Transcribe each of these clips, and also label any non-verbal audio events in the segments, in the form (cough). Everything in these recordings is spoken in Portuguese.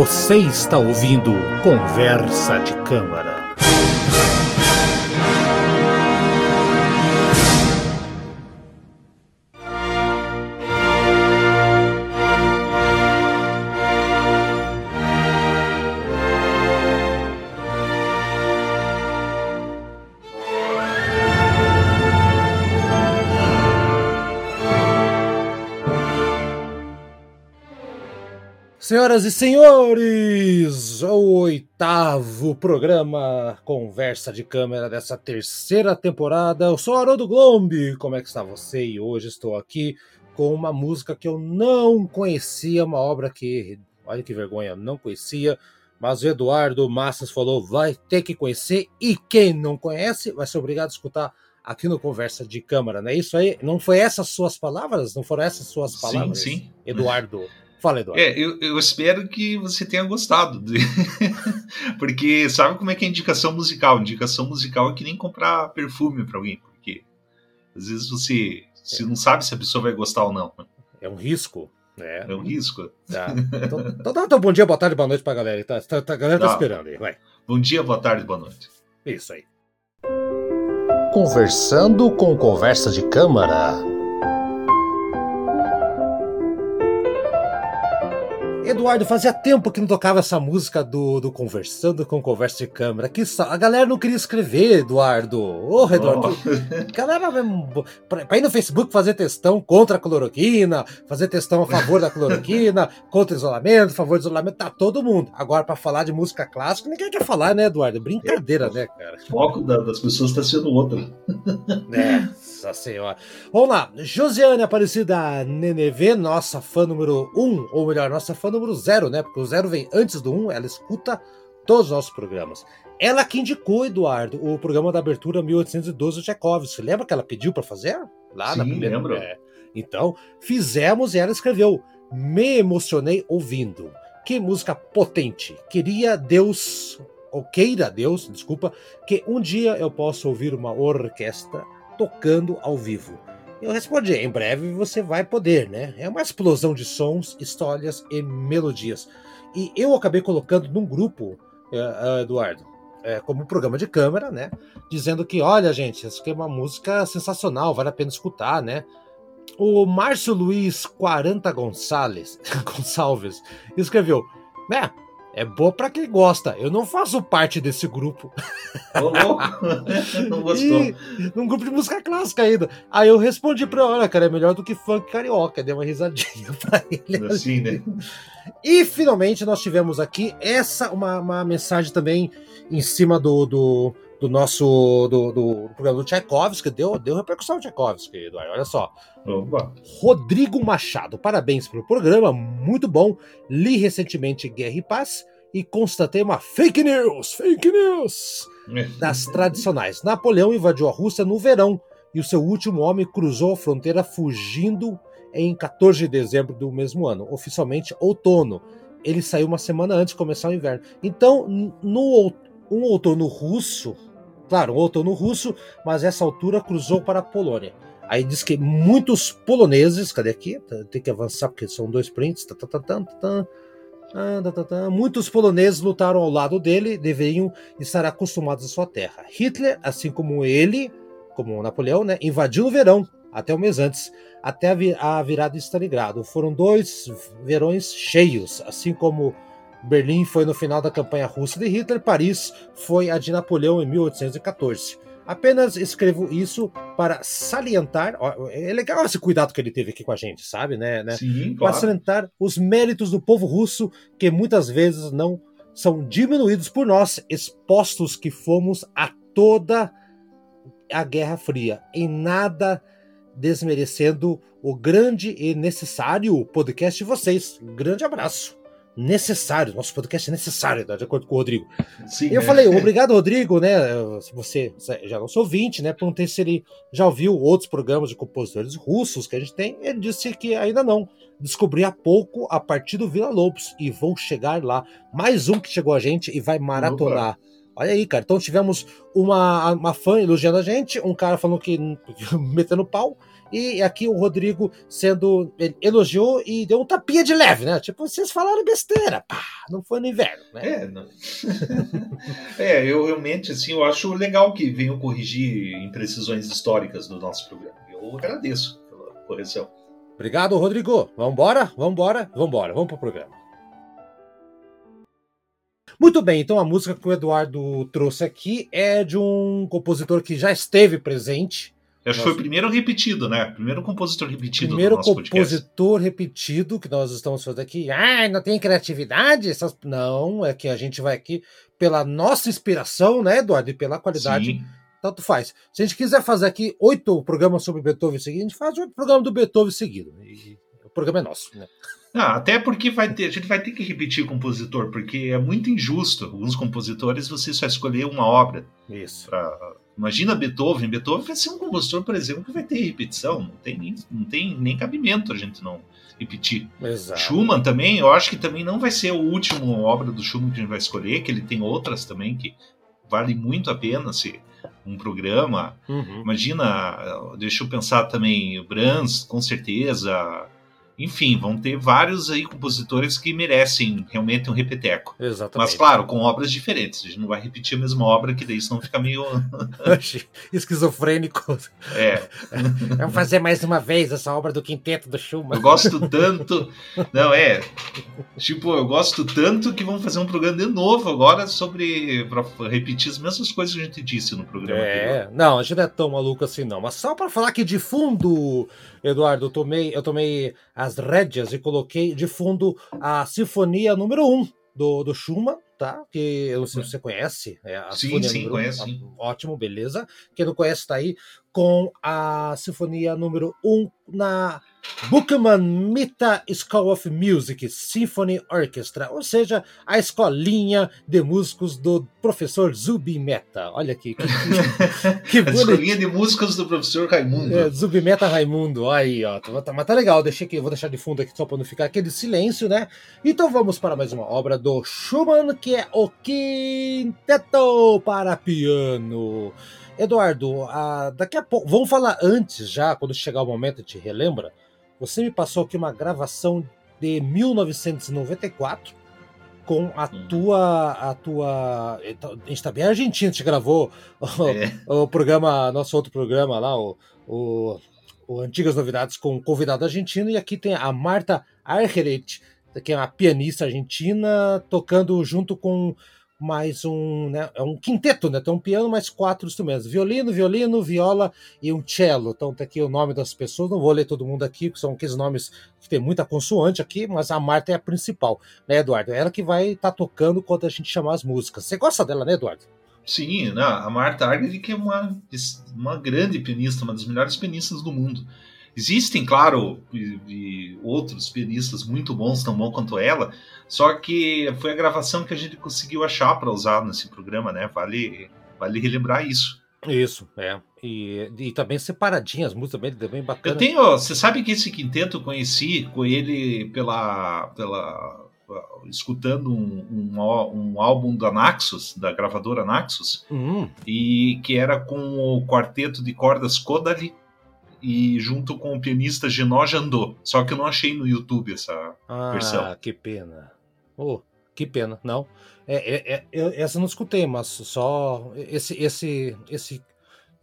Você está ouvindo Conversa de Câmara. Senhoras e senhores, o oitavo programa Conversa de Câmera dessa terceira temporada. Eu sou Haroldo Glombe, como é que está você? E hoje estou aqui com uma música que eu não conhecia, uma obra que, olha que vergonha, não conhecia, mas o Eduardo Massas falou, vai ter que conhecer, e quem não conhece vai ser obrigado a escutar aqui no Conversa de Câmara, não é isso aí? Não foi essas suas palavras? Não foram essas suas palavras? Sim, sim. Eduardo. Fala, Eduardo. É, eu, eu espero que você tenha gostado. De... (laughs) porque sabe como é que é indicação musical? Indicação musical é que nem comprar perfume para alguém. Porque às vezes você, você é. não sabe se a pessoa vai gostar ou não. É um risco. É, é um risco. Tá. Então, então, então, bom dia, boa tarde, boa noite pra galera. Tá, tá, a galera tá, tá esperando aí, vai. Bom dia, boa tarde, boa noite. Isso aí. Conversando com conversa de câmara. Eduardo, fazia tempo que não tocava essa música do, do Conversando com Conversa de Câmara. Que a galera não queria escrever, Eduardo. Ô, oh, Eduardo. Oh. Galera, pra, pra ir no Facebook fazer testão contra a cloroquina, fazer testão a favor da cloroquina, (laughs) contra o isolamento, a favor do isolamento, tá todo mundo. Agora, pra falar de música clássica, ninguém quer falar, né, Eduardo? Brincadeira, é, né, cara? O foco da, das pessoas tá sendo outro. É. (laughs) Nossa senhora. Vamos lá. Josiane Aparecida Nenevê, nossa fã número 1, um, ou melhor, nossa fã número 0, né? Porque o 0 vem antes do 1, um, ela escuta todos os nossos programas. Ela que indicou, Eduardo, o programa da abertura 1812 do Tchaikovsky. Lembra que ela pediu para fazer? Lá Sim, na primeira. Lembro. É. Então, fizemos e ela escreveu: Me emocionei ouvindo. Que música potente. Queria Deus, ou queira Deus, desculpa, que um dia eu possa ouvir uma orquestra tocando ao vivo? Eu respondi: em breve você vai poder, né? É uma explosão de sons, histórias e melodias. E eu acabei colocando num grupo, uh, Eduardo, uh, como programa de câmera, né? Dizendo que, olha, gente, isso aqui é uma música sensacional, vale a pena escutar, né? O Márcio Luiz 40 Gonçalves, (laughs) Gonçalves escreveu: né? É boa para quem gosta. Eu não faço parte desse grupo. Ô, (laughs) não gostou. E, num grupo de música clássica ainda. Aí eu respondi pra ela, cara, é melhor do que funk carioca. Dei uma risadinha (laughs) pra ele. Assim, né? E finalmente nós tivemos aqui essa, uma, uma mensagem também em cima do, do, do nosso do, do, programa do Tchaikovsky, deu, deu repercussão ao Tchaikovsky, Eduardo. Olha só. Opa. Rodrigo Machado, parabéns pelo programa, muito bom. Li recentemente Guerra e Paz e constatei uma fake news, fake news (laughs) das tradicionais. Napoleão invadiu a Rússia no verão e o seu último homem cruzou a fronteira fugindo em 14 de dezembro do mesmo ano, oficialmente outono. Ele saiu uma semana antes de começar o inverno. Então, no um outono russo, claro, um outono russo, mas essa altura cruzou para a Polônia. Aí diz que muitos poloneses, cadê aqui? Tem que avançar porque são dois prints. Tá, tá, tá, Muitos poloneses lutaram ao lado dele, deveriam estar acostumados à sua terra. Hitler, assim como ele, como Napoleão, né, invadiu no verão, até um mês antes, até a virada de Stalingrado. Foram dois verões cheios, assim como Berlim foi no final da campanha russa de Hitler, Paris foi a de Napoleão em 1814. Apenas escrevo isso para salientar. É legal esse cuidado que ele teve aqui com a gente, sabe, né? né? Sim, claro. Para salientar os méritos do povo russo, que muitas vezes não são diminuídos por nós, expostos que fomos a toda a Guerra Fria. Em nada desmerecendo o grande e necessário podcast de vocês. grande abraço necessário, nosso podcast é necessário, de acordo com o Rodrigo. Sim, eu é. falei, (laughs) obrigado, Rodrigo, né? Você já não sou 20, né? Perguntei se ele já ouviu outros programas de compositores russos que a gente tem. Ele disse que ainda não. Descobri há pouco a partir do Vila Lobos e vou chegar lá. Mais um que chegou a gente e vai maratonar. Opa. Olha aí, cara. Então tivemos uma, uma fã elogiando a gente, um cara falando que (laughs) metendo pau, e aqui o Rodrigo sendo. elogiou e deu um tapinha de leve, né? Tipo, vocês falaram besteira, pá, não foi no inverno, né? É, não. (laughs) é, eu realmente, assim, eu acho legal que venham corrigir imprecisões históricas do nosso programa. Eu agradeço pela correção. Obrigado, Rodrigo. Vambora, vambora, vambora, vamos pro programa. Muito bem, então a música que o Eduardo trouxe aqui é de um compositor que já esteve presente acho que foi o primeiro repetido, né? Primeiro compositor repetido primeiro do compositor podcast. repetido que nós estamos fazendo aqui. Ah, não tem criatividade? Essas... Não, é que a gente vai aqui pela nossa inspiração, né, Eduardo? E pela qualidade. Sim. Tanto faz. Se a gente quiser fazer aqui oito programas sobre Beethoven seguido, a gente faz oito programas do Beethoven seguido. E o programa é nosso, né? Ah, até porque vai ter, a gente vai ter que repetir o compositor, porque é muito injusto. Alguns compositores você só escolher uma obra. Isso. Pra, imagina Beethoven. Beethoven vai ser um compositor, por exemplo, que vai ter repetição. Não tem, nem, não tem nem cabimento a gente não repetir. Exato. Schumann também, eu acho que também não vai ser o último obra do Schumann que a gente vai escolher, que ele tem outras também que vale muito a pena ser um programa. Uhum. Imagina, deixa eu pensar também, Brahms, com certeza enfim, vão ter vários aí compositores que merecem realmente um repeteco. Exatamente. Mas claro, com obras diferentes. A gente não vai repetir a mesma obra, que daí senão fica meio. (laughs) Esquizofrênico. É. (laughs) Vamos fazer mais uma vez essa obra do quinteto do Schumann. Eu gosto tanto. Não, é. Tipo, eu gosto tanto que vamos fazer um programa de novo agora sobre. pra repetir as mesmas coisas que a gente disse no programa. É, anterior. não, a gente não é tão maluco assim, não. Mas só para falar que de fundo Eduardo, eu tomei, eu tomei as rédeas e coloquei de fundo a Sinfonia número 1 do, do Schumann, tá? Que eu não sei se você conhece. É sim, Sinfonia sim, conheço. Sim. Ótimo, beleza. Quem não conhece está aí com a Sinfonia número 1 na Bookman Mita School of Music Symphony Orchestra, ou seja, a escolinha de músicos do professor Zubi Meta. Olha aqui. Que, (laughs) que, que a escolinha de músicos do professor Raimundo. É, Zubi Meta Raimundo. Aí, ó. Tá, tá, mas tá legal, deixei aqui, vou deixar de fundo aqui só para não ficar aquele silêncio, né? Então vamos para mais uma obra do Schumann, que é o Quinteto para Piano. Eduardo, ah, daqui a pouco, vamos falar antes já, quando chegar o momento, te relembra? Você me passou aqui uma gravação de 1994 com a hum. tua a tua então, a gente está bem argentino, a gente gravou o, (laughs) é. o, programa, nosso outro programa lá, o, o, o Antigas Novidades com um convidado argentino e aqui tem a Marta Argerich, que é uma pianista argentina tocando junto com mais um, né, é um quinteto, né? Tem um piano mais quatro instrumentos: violino, violino, viola e um cello. Então tá aqui o nome das pessoas. Não vou ler todo mundo aqui, que são aqueles nomes que tem muita consoante aqui, mas a Marta é a principal, né, Eduardo? Ela que vai estar tá tocando quando a gente chamar as músicas. Você gosta dela, né, Eduardo? Sim, não, a Marta Argerich é uma, uma grande pianista, uma das melhores pianistas do mundo. Existem, claro, e, e outros pianistas muito bons, tão bons quanto ela, só que foi a gravação que a gente conseguiu achar para usar nesse programa, né? Vale, vale relembrar isso. Isso, é. E, e também separadinhas, músicas bem, bem bacana. Eu tenho, você sabe que esse quinteto eu conheci com ele pela, pela escutando um, um, um, álbum da Naxos, da gravadora Naxos, uhum. e que era com o quarteto de cordas Kodali e junto com o pianista Genó Jandô. Só que eu não achei no YouTube essa ah, versão. Ah, que pena. Oh, que pena. Não. É, é, é, essa eu não escutei, mas só esse esse esse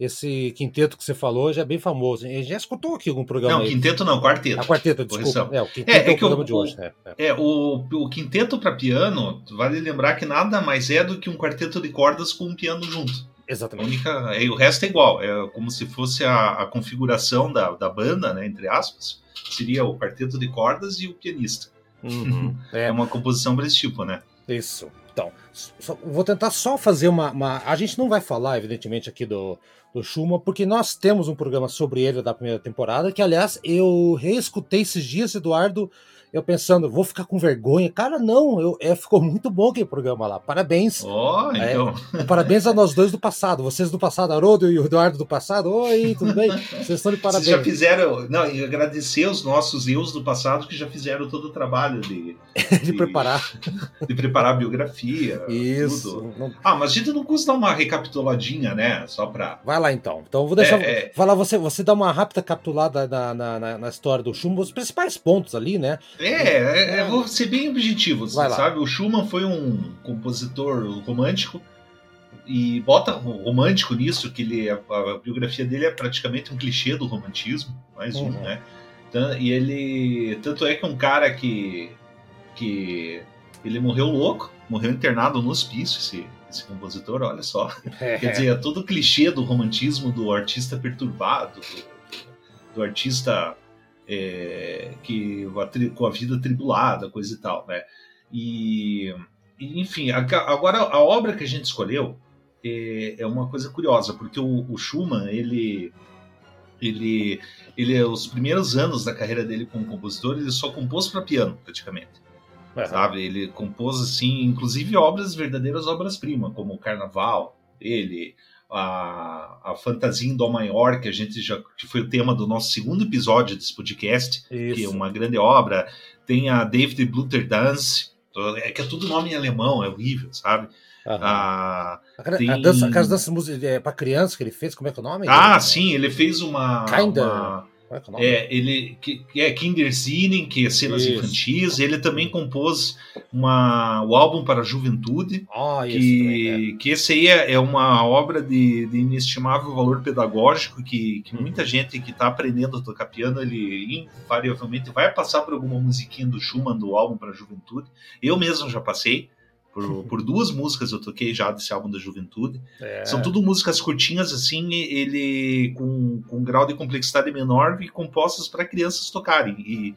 esse quinteto que você falou já é bem famoso. A gente já escutou aqui algum programa. Não, aí. quinteto não, quarteto. A ah, quarteto, desculpa. É, o quinteto é, é, é o programa o, de hoje. É, é. é, o, o quinteto para piano, vale lembrar que nada mais é do que um quarteto de cordas com um piano junto. Exatamente. única, é, o resto é igual, é como se fosse a, a configuração da, da banda, né, entre aspas, seria o quarteto de cordas e o pianista. Uhum, (laughs) é. é. uma composição desse tipo, né? Isso. Então, só, vou tentar só fazer uma, uma, A gente não vai falar, evidentemente, aqui do, do Schumann, porque nós temos um programa sobre ele da primeira temporada, que, aliás, eu reescutei esses dias, Eduardo, eu pensando, vou ficar com vergonha. Cara, não, eu, é, ficou muito bom aquele programa lá. Parabéns. Oh, então. É, parabéns a nós dois do passado. Vocês do passado, Haroldo e o Eduardo do passado. Oi, tudo bem? Vocês estão de parabéns. Vocês já fizeram. Não, e agradecer os nossos eus do passado que já fizeram todo o trabalho de, de, (laughs) de preparar. De preparar a biografia. Isso. Não... Ah, mas a gente não custa dar uma recapituladinha, né? Só pra. Vai lá então. Então eu vou deixar. É, é... Vai lá, você, você dá uma rápida capitulada na, na, na, na história do Chumbo, os principais pontos ali, né? É, é, é vou ser bem objetivo, Vai sabe? O Schumann foi um compositor romântico e bota romântico nisso, que ele, a, a, biografia dele é praticamente um clichê do romantismo, mais uhum. um, né? E ele. Tanto é que é um cara que. que ele morreu louco, morreu internado no hospício, esse, esse compositor, olha só. É. Quer dizer, é todo clichê do romantismo do artista perturbado, do, do artista é, que com a vida tribulada, coisa e tal, né? E, enfim, agora a obra que a gente escolheu é, é uma coisa curiosa, porque o, o, Schumann, ele, ele, ele, os primeiros anos da carreira dele como compositor, ele só compôs para piano, praticamente. Uhum. Sabe? Ele compôs, assim, inclusive obras, verdadeiras obras-primas, como o Carnaval, ele, a, a fantasia em Dó maior, que a gente já que foi o tema do nosso segundo episódio desse podcast, Isso. que é uma grande obra. Tem a David Bluter Dance, é que é tudo nome em alemão, é horrível, sabe? Uhum. A, tem... a dança, aquelas danças é, para criança que ele fez, como é que é o nome? Ah, sim, ele fez uma. Kinda. Uma é, é, ele que, é Kindersinen, que é cenas isso. infantis. Ele também compôs uma, o álbum para a juventude, oh, que, que esse aí é, é uma obra de, de, inestimável valor pedagógico que, que hum. muita gente que está aprendendo a tocar piano, ele invariavelmente vai passar por alguma musiquinha do Schumann do álbum para a juventude. Eu mesmo já passei. Por, por, duas músicas eu toquei já desse álbum da juventude. É. São tudo músicas curtinhas, assim, ele com, com um grau de complexidade menor e compostas para crianças tocarem. E,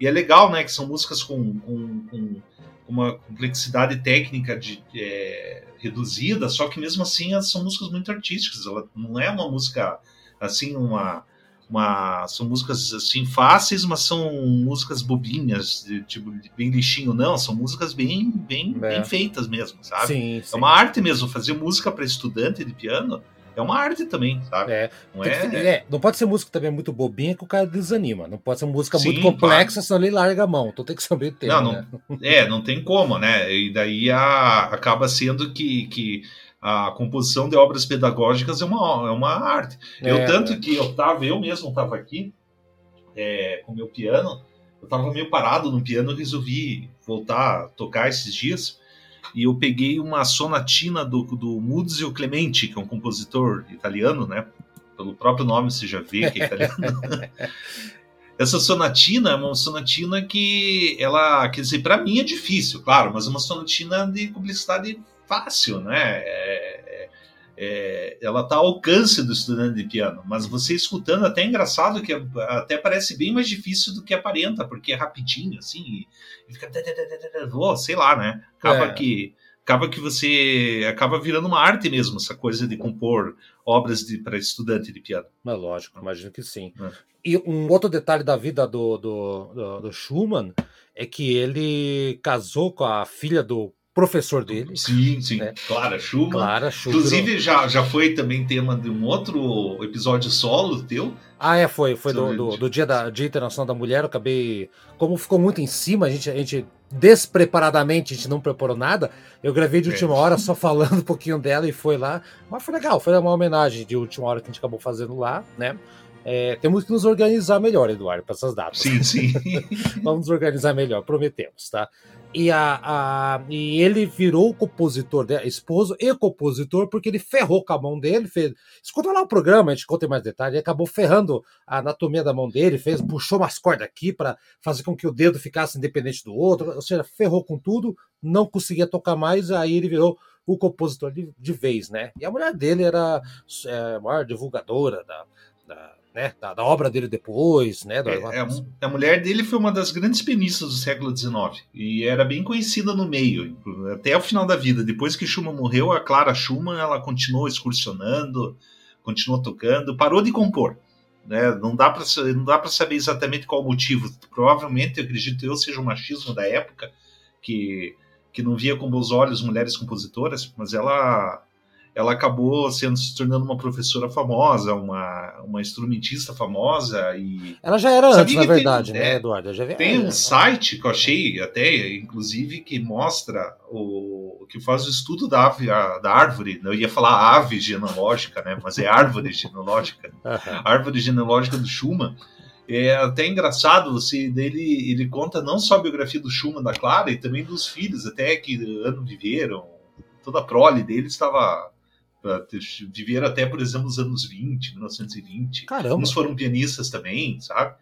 e, é legal, né, que são músicas com, com, com uma complexidade técnica de, é, reduzida, só que mesmo assim elas são músicas muito artísticas. Ela não é uma música assim, uma uma, são músicas assim fáceis, mas são músicas bobinhas, de, tipo, bem lixinho, não, são músicas bem, bem, é. bem feitas mesmo, sabe? Sim, sim. É uma arte mesmo, fazer música para estudante de piano é uma arte também, sabe? É. Não, é... é... não pode ser música também muito bobinha que o cara desanima. Não pode ser música Sim, muito complexa, claro. senão ele larga a mão. Então tem que saber ter. Não, né? não, é, não tem como, né? E daí a, acaba sendo que, que a composição de obras pedagógicas é uma, é uma arte. É, eu tanto que eu tava, eu mesmo estava aqui é, com meu piano, eu estava meio parado no piano, resolvi voltar a tocar esses dias e eu peguei uma sonatina do, do Muzio Clemente, que é um compositor italiano, né? Pelo próprio nome você já vê que é italiano. (laughs) Essa sonatina é uma sonatina que ela, quer dizer, para mim é difícil, claro, mas é uma sonatina de publicidade fácil, né? É, é, é ela está ao alcance do estudante de piano, mas você escutando até é engraçado que até parece bem mais difícil do que aparenta, porque é rapidinho, assim, e fica, oh, sei lá, né? Acaba é. que acaba que você acaba virando uma arte mesmo essa coisa de compor obras para estudante de piano. É lógico, imagino que sim. É. E um outro detalhe da vida do, do, do, do Schumann é que ele casou com a filha do professor dele. Sim, sim. Né? Clara Schumann. Clara Schumann. Inclusive, já, já foi também tema de um outro episódio solo teu. Ah, é, foi. Foi do, do, do, dia, da, dia Internacional da Mulher. Eu acabei. Como ficou muito em cima, a gente, a gente despreparadamente, a gente não preparou nada. Eu gravei de é. última é. hora só falando (laughs) um pouquinho dela e foi lá. Mas foi legal, foi uma homenagem de última hora que a gente acabou fazendo lá, né? É, temos que nos organizar melhor, Eduardo, para essas datas. Sim, sim. (laughs) Vamos nos organizar melhor, prometemos, tá? E, a, a, e ele virou compositor, né, esposo e compositor, porque ele ferrou com a mão dele. Fez, escuta lá o programa, a gente conta mais detalhes. Ele acabou ferrando a anatomia da mão dele, fez, puxou umas cordas aqui para fazer com que o dedo ficasse independente do outro, ou seja, ferrou com tudo, não conseguia tocar mais, aí ele virou o compositor de, de vez, né? E a mulher dele era é, a maior divulgadora da, da né, da, da, obra dele depois, né? É, é, a mulher dele foi uma das grandes pianistas do século XIX e era bem conhecida no meio, até o final da vida. Depois que Schumann morreu, a Clara Schumann ela continuou excursionando, continuou tocando, parou de compor. né? Não dá para não dá para saber exatamente qual o motivo. Provavelmente, eu acredito eu, seja o machismo da época que que não via com bons olhos mulheres compositoras, mas ela ela acabou sendo se tornando uma professora famosa, uma, uma instrumentista famosa e ela já era antes, na verdade, tem, né, é, Eduardo? Já tem um site que eu achei até, inclusive, que mostra o que faz o estudo da ave, a, da árvore. Eu ia falar ave genealógica, né? Mas é árvore (laughs) genealógica, árvore genealógica do Schumann. É até engraçado, você dele ele conta não só a biografia do Schumann da Clara e também dos filhos, até que ano viveram. Toda a prole dele estava viveram até, por exemplo, nos anos 20, 1920. Caramba. Uns foram pianistas também, sabe?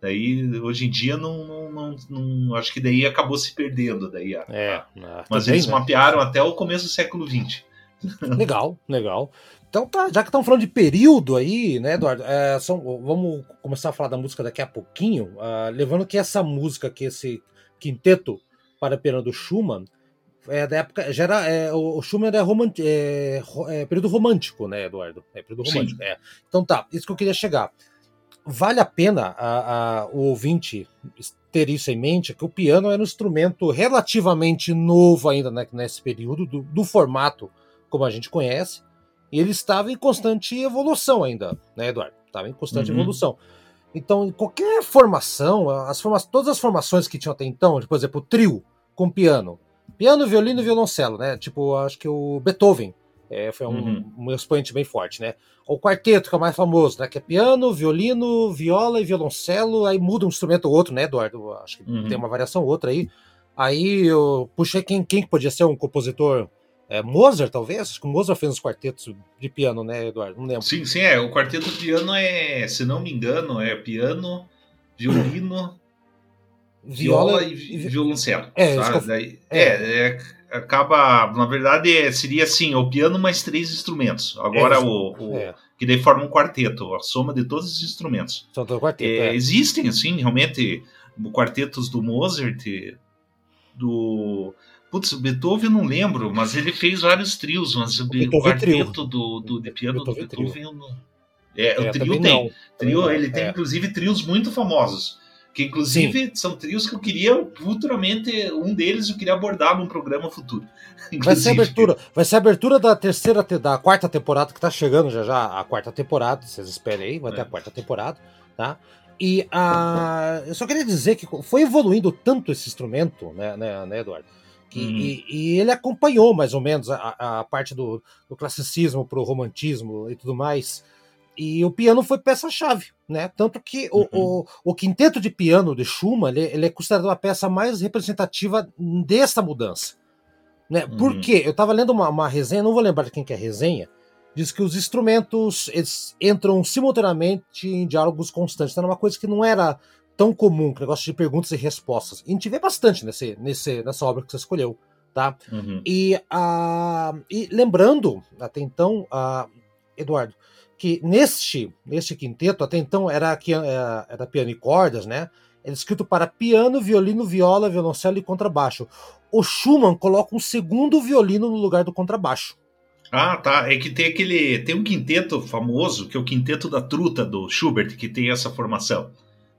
Daí, hoje em dia, não, não, não, não acho que daí acabou se perdendo. Daí a, é, mas eles né? mapearam até o começo do século XX. (laughs) Legal, legal. Então tá, já que estamos falando de período aí, né, Eduardo? É, são, vamos começar a falar da música daqui a pouquinho, uh, levando que essa música, que esse quinteto para piano do Schumann, é da época. Já era, é, o Schumann é, romant, é, é, período romântico, né, Eduardo? É período romântico. É. Então tá, isso que eu queria chegar. Vale a pena a, a, o ouvinte ter isso em mente, que o piano era um instrumento relativamente novo ainda né, nesse período, do, do, formato como a gente conhece, e ele estava em constante evolução ainda, né, Eduardo? Estava em constante uhum. evolução. Então, qualquer formação, as forma todas as formações que tinham até então, por exemplo, o trio com piano, Piano, violino e violoncelo, né? Tipo, acho que o Beethoven é, foi um, uhum. um, expoente bem forte, né? O quarteto, que é o mais famoso, né? Que é piano, violino, viola e violoncelo, aí muda um instrumento ou outro, né, Eduardo? Acho que uhum. tem uma variação ou outra aí. Aí eu puxei quem, quem podia ser um compositor. É, Mozart, talvez? Acho que o Mozart fez uns quartetos de piano, né, Eduardo? Não lembro. Sim, sim, é. O quarteto de piano é, se não me engano, é piano, violino, viola, viola e, e violoncelo. É, Daí, é. é, é, acaba, na verdade, é, seria assim, o piano mais três instrumentos. Agora é, o, o é. que daí forma um quarteto, a soma de todos os instrumentos. São todos quarteto, é, Existem, assim, realmente, quartetos do Mozart, do Putz, Beethoven não lembro, mas ele fez vários trios, mas o, o quarteto trio. do, do de piano Beethoven do Beethoven eu não. É, o trio tem. Trio, ele tem, inclusive, trios muito famosos. Que inclusive Sim. são trios que eu queria futuramente, um deles eu queria abordar num programa futuro. (laughs) Vai ser abertura, vai ser abertura da terceira, da quarta temporada que tá chegando já já a quarta temporada, vocês esperem aí, vai é. ter a quarta temporada, tá? E a, eu só queria dizer que foi evoluindo tanto esse instrumento, né, né, né Eduardo? Que, uhum. e, e, ele acompanhou mais ou menos a, a parte do, do classicismo para o romantismo e tudo mais. E o piano foi peça-chave, né? Tanto que uhum. o, o, o, quinteto de piano de Schumann ele, ele, é considerado a peça mais representativa dessa mudança. Né? Uhum. Por quê? Eu estava lendo uma, uma, resenha, não vou lembrar de quem que é a resenha, diz que os instrumentos entram simultaneamente em diálogos constantes. Então, era uma coisa que não era tão comum, que negócio de perguntas e respostas. E a gente vê bastante nesse, nesse, nessa obra que você escolheu. Tá? Uhum. E, uh, e lembrando, até então, uh, Eduardo, que neste, neste quinteto, até então era, era, era piano e cordas, né? Era escrito para piano, violino, viola, violoncelo e contrabaixo. O Schumann coloca um segundo violino no lugar do contrabaixo. Ah, tá. É que tem aquele. Tem um quinteto famoso, que é o quinteto da truta do Schubert, que tem essa formação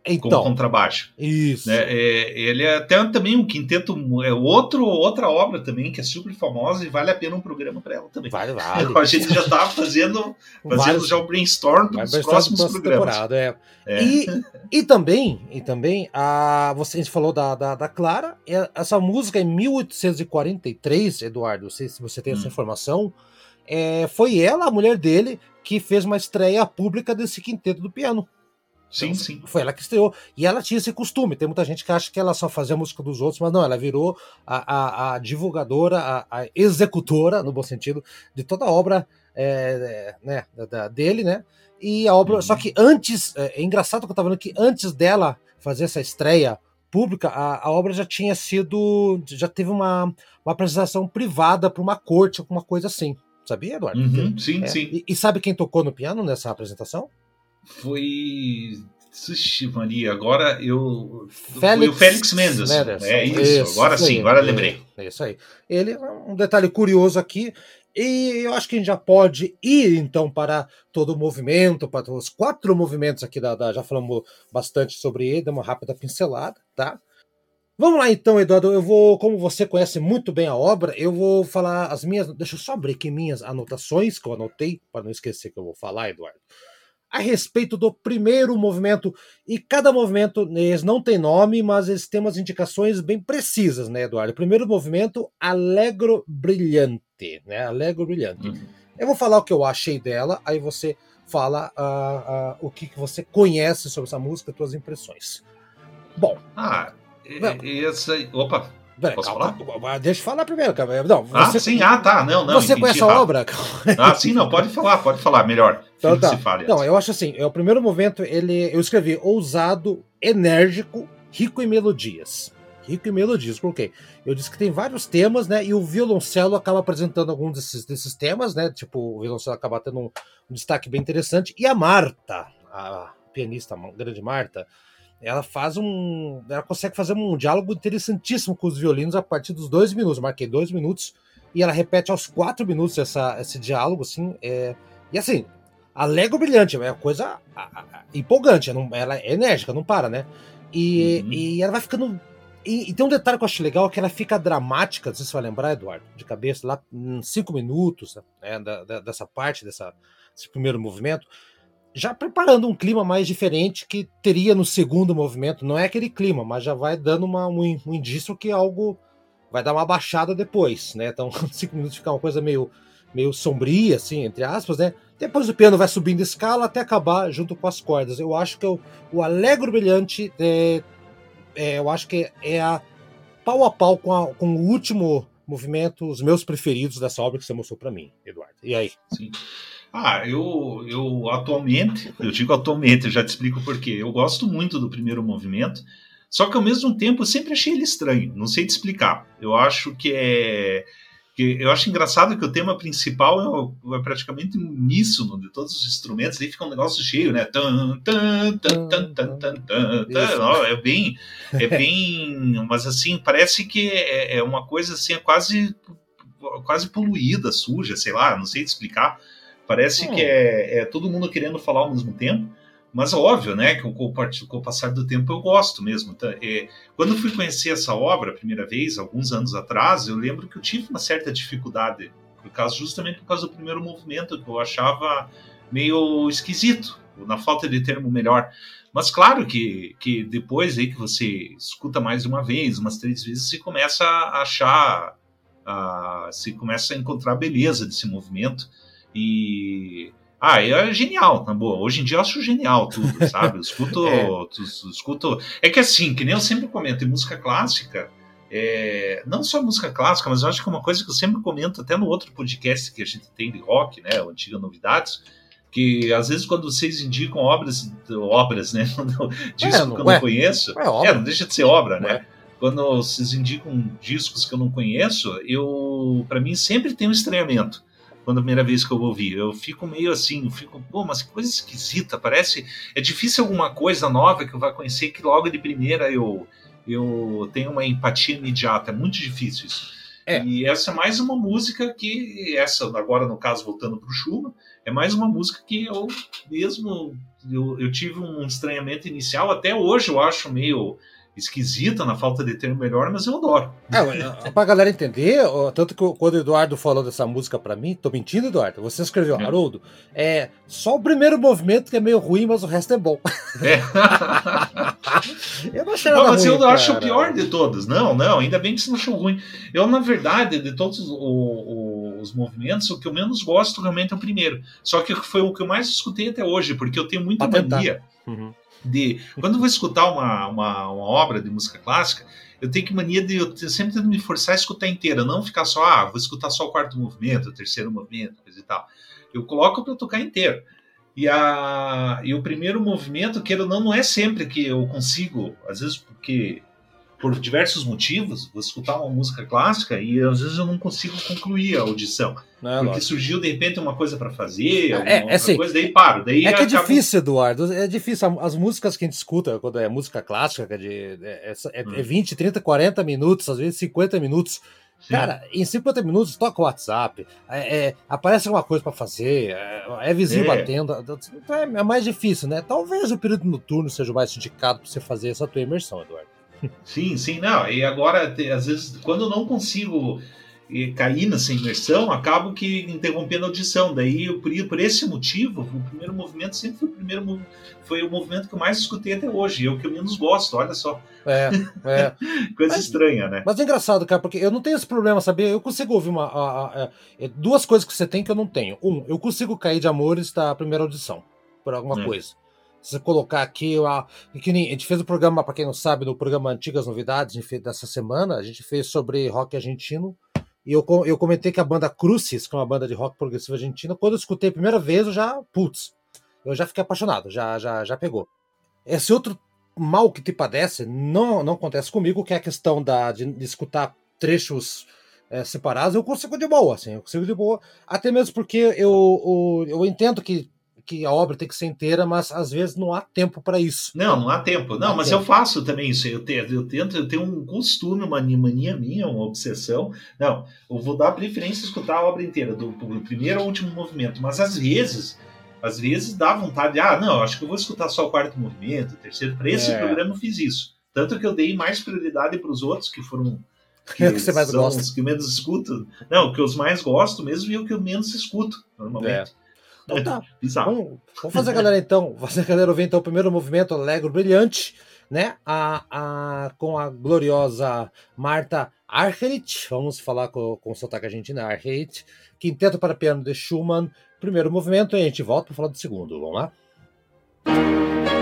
então, como contrabaixo. Isso. Né? É, ele é até também um quinteto, é outro, outra obra também que é super famosa e vale a pena um programa para ela também. Vale, (laughs) vale. a gente já está fazendo, fazendo já o brainstorm dos próximos programas. É. É. E, (laughs) e também, e também a, você a gente falou da, da, da Clara, essa música em 1843, Eduardo, não sei se você tem hum. essa informação, é, foi ela, a mulher dele, que fez uma estreia pública desse quinteto do piano. Sim, então, sim. Foi ela que estreou. E ela tinha esse costume. Tem muita gente que acha que ela só fazia música dos outros, mas não, ela virou a, a, a divulgadora, a, a, executora, no bom sentido, de toda a obra é, é, né, da, dele, né? E a obra. Uhum. Só que antes. É, é, engraçado que eu tava vendo que antes dela fazer essa estreia pública, a, a obra já tinha sido. Já teve uma, uma apresentação privada para uma corte, alguma coisa assim. Sabia, Eduardo? Uhum, sim, é. sim. E, e sabe quem tocou no piano nessa apresentação? Foi. Sushi Maria, agora eu. Félix foi o Félix Mendes. Mendes. É isso, isso agora sim, agora lembrei. É isso aí. Ele, um detalhe curioso aqui, E eu acho que a gente já pode ir então para todo o movimento, para os quatro movimentos aqui da, da já falamos bastante sobre ele, dá uma rápida pincelada, tá? Vamos lá então, Eduardo. Eu vou, como você conhece muito bem a obra, eu vou falar as minhas. Deixa eu só abrir aqui minhas anotações que eu anotei para não esquecer que eu vou falar, Eduardo. A respeito do primeiro movimento e cada movimento eles não tem nome, mas eles têm umas indicações bem precisas, né, Eduardo? O primeiro movimento, Allegro Brilhante, né? Allegro Brilhante. Uhum. Eu vou falar o que eu achei dela, aí você fala uh, uh, o que, que você conhece sobre essa música, suas impressões. Bom. Ah, essa aí. Opa! Peraí, Posso calma, falar? Deixa eu falar primeiro, cara. Não, ah, você, ah, sim, ah, tá. Não, não. Você conhece a obra? Ah, sim, não, pode falar, pode falar, melhor. Então, tá. Fale, não, eu acho assim, é o primeiro momento, ele, eu escrevi ousado, enérgico, rico em melodias. Rico em melodias, coloquei. Eu disse que tem vários temas, né? E o violoncelo acaba apresentando alguns desses, desses temas, né? Tipo, o violoncelo acaba tendo um, um destaque bem interessante. E a Marta, a pianista, a grande Marta, ela faz um. Ela consegue fazer um diálogo interessantíssimo com os violinos a partir dos dois minutos. Eu marquei dois minutos e ela repete aos quatro minutos essa, esse diálogo, assim. É, e assim, alegre brilhante, é uma coisa empolgante, ela é enérgica, não para, né? E, uhum. e ela vai ficando. E, e, tem um detalhe que eu acho legal, que ela fica dramática, não sei se você vai lembrar, Eduardo, de cabeça, lá em cinco minutos, né, da, da, dessa parte, dessa, desse primeiro movimento já preparando um clima mais diferente que teria no segundo movimento. Não é aquele clima, mas já vai dando uma, um, um indício que algo vai dar uma baixada depois, né? Então, (laughs) cinco minutos fica uma coisa meio, meio sombria, assim, entre aspas, né? Depois o piano vai subindo escala até acabar junto com as cordas. Eu acho que o, o Alegro Brilhante, é, é, eu acho que é a pau a pau com, a, com o último movimento, os meus preferidos dessa obra que você mostrou para mim, Eduardo. E aí? Sim. Ah, eu, eu atualmente, eu digo atualmente, eu já te explico por quê. Eu gosto muito do primeiro movimento, só que ao mesmo tempo eu sempre achei ele estranho, não sei te explicar. Eu acho que é. Que eu acho engraçado que o tema principal é, é praticamente um uníssono de todos os instrumentos, aí fica um negócio cheio, né? Tan, tan, tan, tan, tan, tan, tan, tan. É bem. É bem. Mas assim, parece que é, é uma coisa assim, é quase quase poluída, suja, sei lá, não sei te explicar. Parece hum. que é, é, todo mundo querendo falar ao mesmo tempo, mas é óbvio, né, que com, com o passar do tempo eu gosto mesmo. Tá? É, quando eu fui conhecer essa obra a primeira vez, alguns anos atrás, eu lembro que eu tive uma certa dificuldade, por causa, justamente por causa do primeiro movimento, que eu achava meio esquisito, na falta de termo melhor. Mas claro que, que depois aí que você escuta mais de uma vez, umas três vezes, você começa a achar, a, você começa a encontrar a beleza desse movimento. E. Ah, é genial, na boa. Hoje em dia eu acho genial tudo, (laughs) sabe? Eu escuto, é. escuto. É que assim, que nem eu sempre comento, em música clássica, é... não só música clássica, mas eu acho que é uma coisa que eu sempre comento até no outro podcast que a gente tem de rock, né? O Antiga Novidades. Que às vezes quando vocês indicam obras, obras, né? (laughs) Disco é, que eu não conheço. É, é, não deixa de ser obra, né? Quando vocês indicam discos que eu não conheço, eu, para mim, sempre tem um estranhamento quando a primeira vez que eu ouvi. Eu fico meio assim, eu fico, pô, mas que coisa esquisita, parece. É difícil alguma coisa nova que eu vá conhecer que logo de primeira eu, eu tenho uma empatia imediata. É muito difícil isso. É. E essa é mais uma música que, essa agora no caso voltando para o Schumann, é mais uma música que eu mesmo eu, eu tive um estranhamento inicial. Até hoje eu acho meio esquisita na falta de termo melhor, mas eu adoro. É, é pra galera entender, tanto que quando o Eduardo falou dessa música para mim, tô mentindo, Eduardo? Você escreveu, é. Haroldo, é só o primeiro movimento que é meio ruim, mas o resto é bom. É. (laughs) eu não achei nada não, mas ruim, eu cara. acho o pior de todos. Não, não, ainda bem que você não achou ruim. Eu, na verdade, de todos os, os movimentos, o que eu menos gosto realmente é o primeiro. Só que foi o que eu mais escutei até hoje, porque eu tenho muita mania. Uhum de. Quando eu vou escutar uma, uma, uma, obra de música clássica, eu tenho que mania de. Eu sempre tento me forçar a escutar inteira, não ficar só, ah, vou escutar só o quarto movimento, o terceiro movimento, coisa e tal. Eu coloco para tocar inteiro. E, a, e o primeiro movimento, que não, não é sempre que eu consigo, às vezes porque por diversos motivos, vou escutar uma música clássica e às vezes eu não consigo concluir a audição. É porque lógico. surgiu de repente uma coisa para fazer, é, é assim, coisa, daí paro. Daí é que é difícil, Eduardo. É difícil. As músicas que a gente escuta, quando é música clássica, que é, de, é, é, hum. é 20, 30, 40 minutos, às vezes 50 minutos. Sim. Cara, em 50 minutos toca o WhatsApp, é, é, aparece alguma coisa para fazer, é, é vizinho é. batendo. Então é, é, mais difícil, né? Talvez o período noturno seja o mais indicado para você fazer essa tua imersão, Eduardo. Sim, sim, não. E agora, às vezes, quando eu não consigo cair nessa imersão, acabo que interrompendo a audição. Daí, eu, por, por esse motivo, o primeiro movimento sempre foi o primeiro foi o movimento que eu mais escutei até hoje. É o que eu menos gosto, olha só. É, é. (laughs) Coisa mas, estranha, né? Mas é engraçado, cara, porque eu não tenho esse problema, sabia? Eu consigo ouvir uma. A, a, a, é, duas coisas que você tem que eu não tenho. Um, eu consigo cair de amores da primeira audição, por alguma é. coisa. Se você colocar aqui, a, que nem, a gente fez o um programa, para quem não sabe, no programa Antigas Novidades, dessa semana, a gente fez sobre rock argentino. E eu, eu comentei que a banda Crucis, que é uma banda de rock progressivo argentina, quando eu escutei a primeira vez, eu já, putz, eu já fiquei apaixonado, já, já, já pegou. Esse outro mal que te padece não, não acontece comigo, que é a questão da, de, de escutar trechos é, separados, eu consigo de boa, assim, eu consigo de boa, até mesmo porque eu, eu, eu entendo que que a obra tem que ser inteira, mas às vezes não há tempo para isso. Não, não há tempo. Não, não mas tempo. eu faço também isso. Eu, te, eu tento, eu tenho um costume, uma mania minha, uma obsessão. Não, eu vou dar preferência a escutar a obra inteira, do, do primeiro ao último movimento. Mas às vezes, às vezes dá vontade, ah, não, acho que eu vou escutar só o quarto movimento, o terceiro. Para esse é. programa eu fiz isso. Tanto que eu dei mais prioridade para os outros que foram (laughs) que, é que você mais são gosta? os que menos escuto. Não, o que eu mais gosto mesmo e o que eu menos escuto, normalmente. É. Então tá. (laughs) Vamos, vamos fazer a galera então. Fazer a galera ouvir então o primeiro movimento alegre brilhante, né? A, a, com a gloriosa Marta Argerich. Vamos falar com, com o sotaque argentino, Argerich. Quinteto para piano de Schumann. Primeiro movimento e a gente volta para falar do segundo. Vamos lá?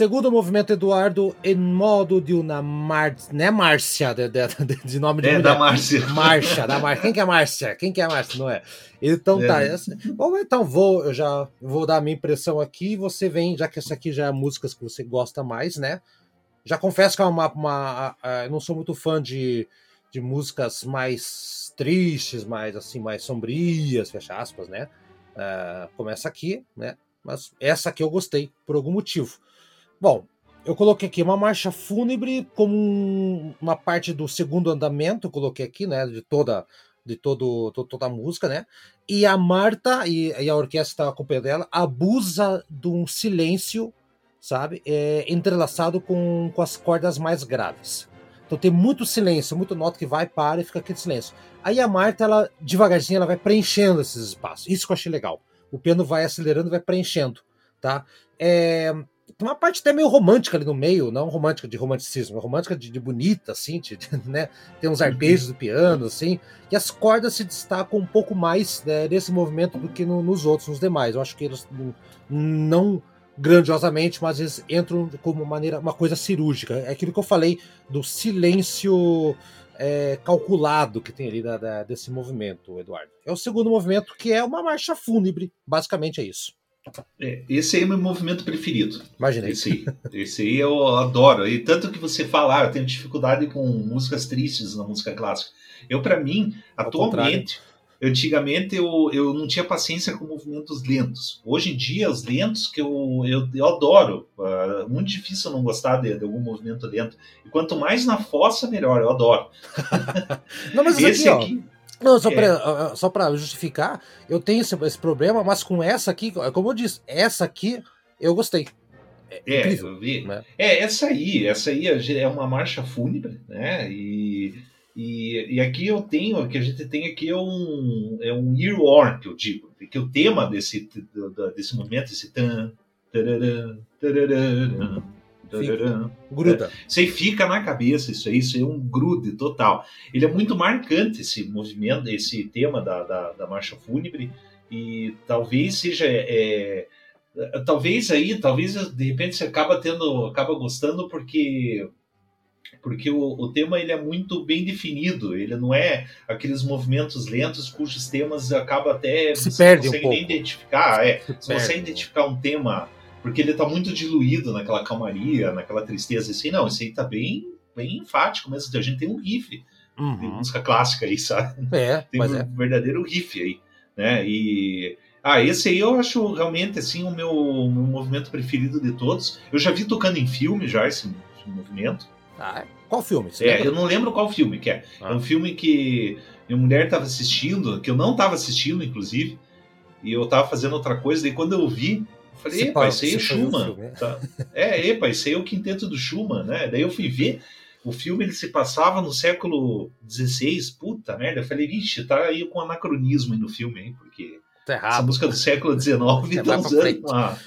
Segundo movimento, Eduardo, em modo de uma mar... né, Márcia, de, de, de, nome de É, mulher. da Márcia. Márcia, da Márcia. Quem que é Márcia? Quem que é Márcia? Não é? Então É. tá. essa- Bom, então vou, eu já vou dar a minha impressão aqui. Você vem, já que essa aqui já é músicas que você gosta mais, né? Já confesso que é uma, uma- eu não sou muito fã de, de músicas mais tristes, mais assim, mais sombrias, fecha aspas, né? Ah, começa aqui, né? Mas essa aqui eu gostei por algum motivo. Bom, eu coloquei aqui uma marcha fúnebre como um- uma parte do segundo andamento, coloquei aqui, né? De toda de todo, to- toda a música, né? E a Marta e, e a orquestra acompanhando ela abusa de um silêncio, sabe? É, entrelaçado com, com as cordas mais graves. Então tem muito silêncio, muito nota que vai, para e fica aquele silêncio. Aí a Marta, ela devagarzinho, ela vai preenchendo esses espaços. Isso que eu achei legal. O piano vai acelerando vai preenchendo, tá? É, uma parte até meio romântica ali no meio, não romântica de romanticismo, romântica de, de bonita, assim, de, né? Tem uns arpejos do piano, assim, e as cordas se destacam um pouco mais né, nesse movimento do que no, nos outros, nos demais. Eu acho que eles não grandiosamente, mas eles entram como maneira, uma coisa cirúrgica. É aquilo que eu falei do silêncio é, calculado que tem ali da, da, desse movimento, Eduardo. É o segundo movimento que é uma marcha fúnebre, basicamente é isso. É, esse aí é meu movimento preferido. Imaginei. Esse aí. Esse aí eu adoro. E tanto que você fala, ah, eu tenho dificuldade com músicas tristes na música clássica. Eu, para mim, Ao atualmente, contrário. antigamente eu, eu não tinha paciência com movimentos lentos. Hoje em dia, os lentos que eu, eu, eu adoro. Uh, muito difícil eu não gostar de, de, algum movimento lento. E quanto mais na fossa, melhor. Eu adoro. (laughs) não, mas esse aqui, aqui não, só é. só para justificar, eu tenho esse, esse, problema, mas com essa aqui, como eu disse, essa aqui eu gostei. É, é incrível. Né? É, essa aí, essa aí é uma marcha fúnebre, né? E, e, e aqui eu tenho, que a gente tem aqui é um, é um earworm, que eu digo, que o tema desse, desse momento, esse tan, tarará, tarará, Fica. Gruda. É, isso aí fica na cabeça, isso aí, isso é um grude total. Ele é muito marcante, esse movimento, esse tema da, da, da marcha fúnebre, e talvez seja. É, é, talvez aí, talvez de repente você acaba tendo, acaba gostando porque porque o, o, tema ele é muito bem definido, ele não é aqueles movimentos lentos cujos temas acaba até se perde consegue um nem pouco. identificar, é, se você consegue identificar um tema porque ele tá muito diluído naquela calmaria, naquela tristeza. Assim, não, esse aí tá bem, bem enfático mesmo. A gente tem um riff uhum. de música clássica aí, sabe? É, tem um é. verdadeiro riff aí, né? E. Ah, esse aí eu acho realmente assim o meu, meu movimento preferido de todos. Eu já vi tocando em filme já esse, esse movimento. Ah, qual filme? Você é, lembra? eu não lembro qual filme que é. Ah. É um filme que minha mulher estava assistindo, que eu não estava assistindo, inclusive, e eu estava fazendo outra coisa, e quando eu vi, Falei, epa, esse aí é o Schumann. Tá? É, epa, esse aí é o quinteto do Schumann, né? Daí eu fui ver, o filme ele se passava no século XVI, puta merda. Eu falei, vixe, tá aí com anacronismo aí no filme, hein? Porque tá errado. essa música do século XIX tá usando uma,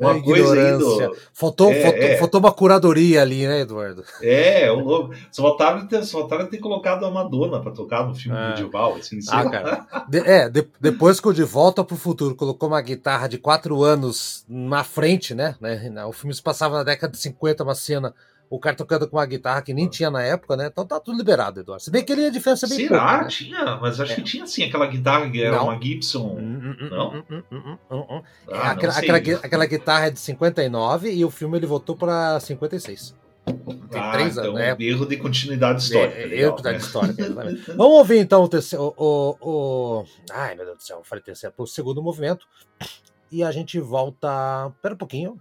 uma é coisa aí do... Faltou, é, faltou, é. faltou, uma curadoria ali, né, Eduardo? É, o Só faltaram ter, só faltaram ter colocado a Madonna pra tocar no filme é. medieval, assim. Ah, cara. De, é, de, depois que o De Volta pro Futuro colocou uma guitarra de quatro anos na frente, né? né o filme se passava na década de 50, uma cena o cara tocando com uma guitarra que nem tinha na época, né? Então tá tudo liberado, Eduardo. Se bem que ele ia diferença bem Será? pouco, né? Tinha, mas acho é. que tinha sim aquela guitarra que era não. uma Gibson. Não? Aquela, guitarra é de 59 e o filme ele voltou para 56. Tem ah, três então, anos. É, erro de continuidade histórica. É, erro de continuidade histórica, (laughs) Vamos ouvir então o terceiro. O, o, Ai, meu Deus do céu, eu falei terceiro. O segundo movimento. E a gente volta. Pera um pouquinho.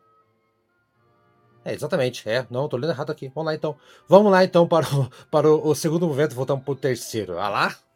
É, exatamente. É, não, tô lendo errado aqui. Vamos lá então. Vamos lá então para o, (laughs) para o, o segundo movimento, voltamos para o terceiro. Ah lá.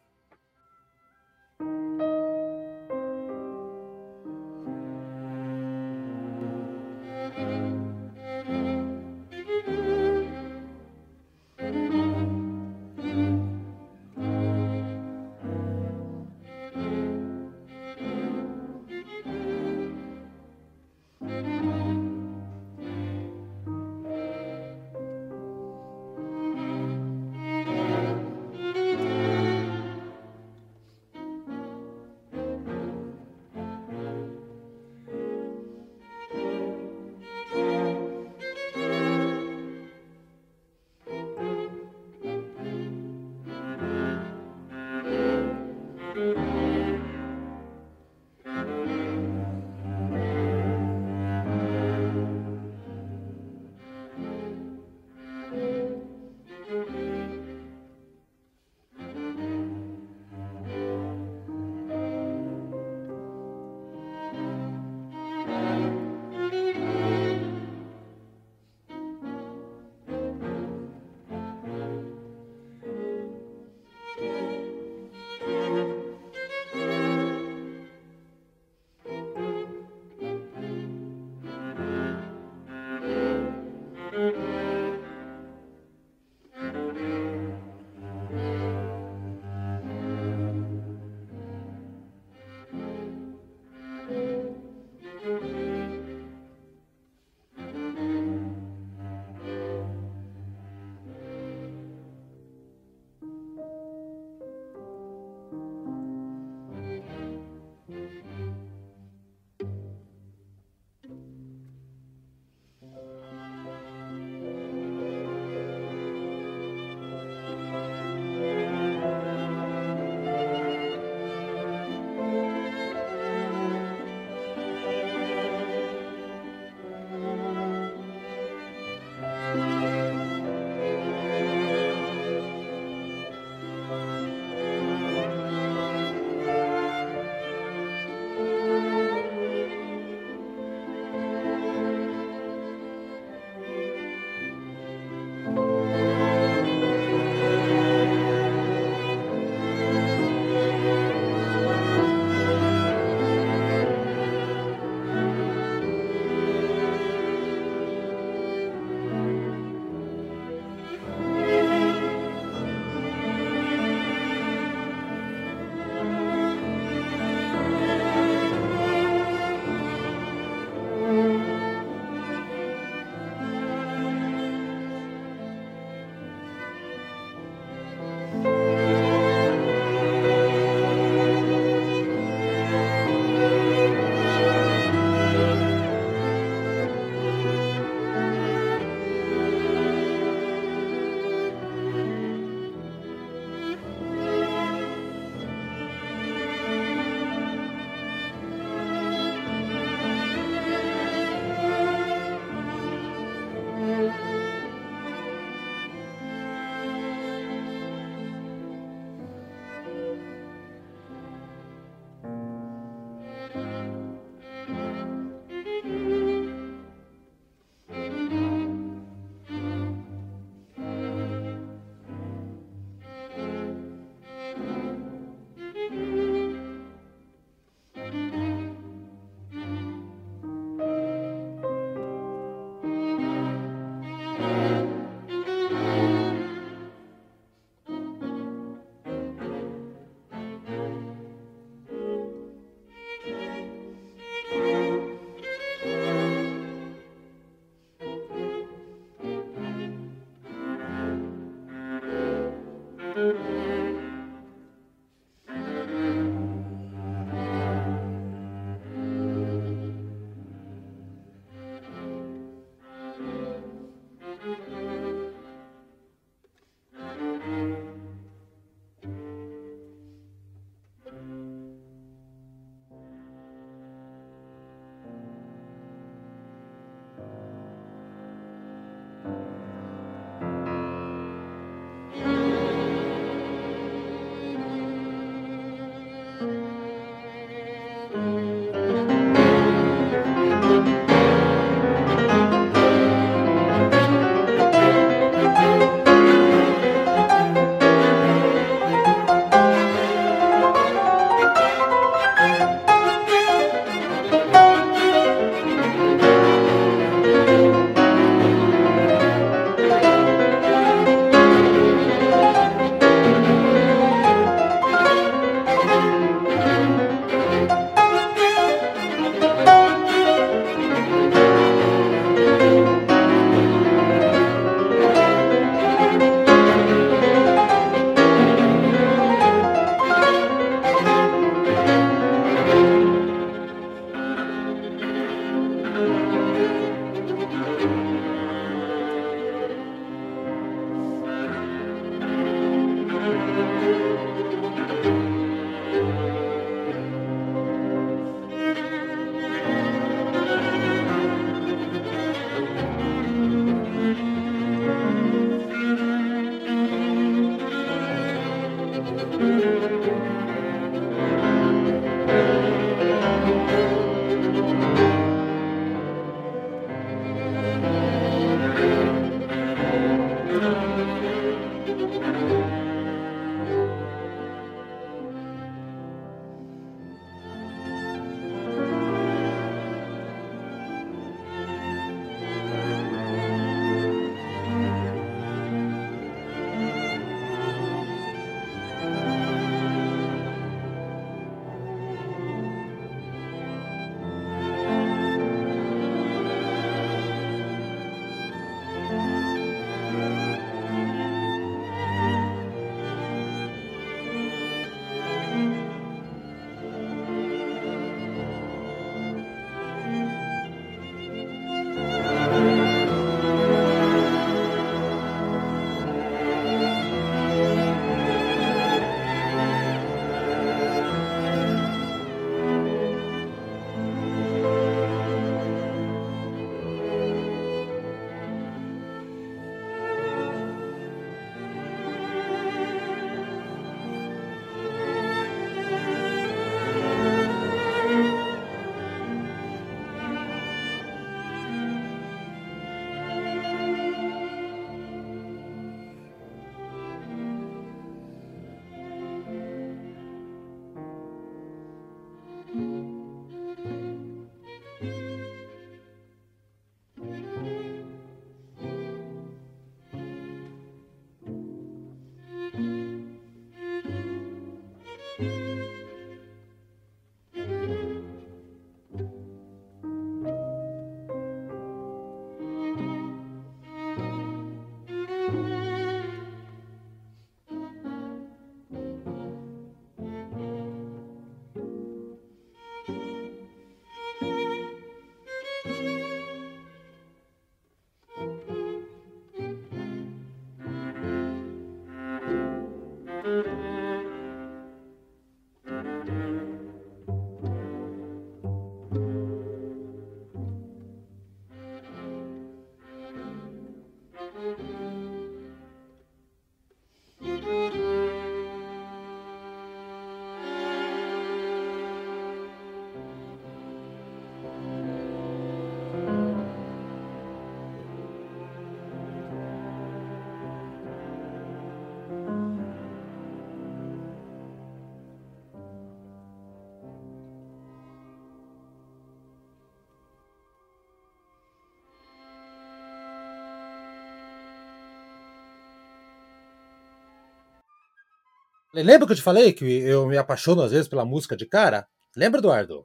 Lembra que eu te falei que eu me apaixono às vezes pela música de cara? Lembra, Eduardo?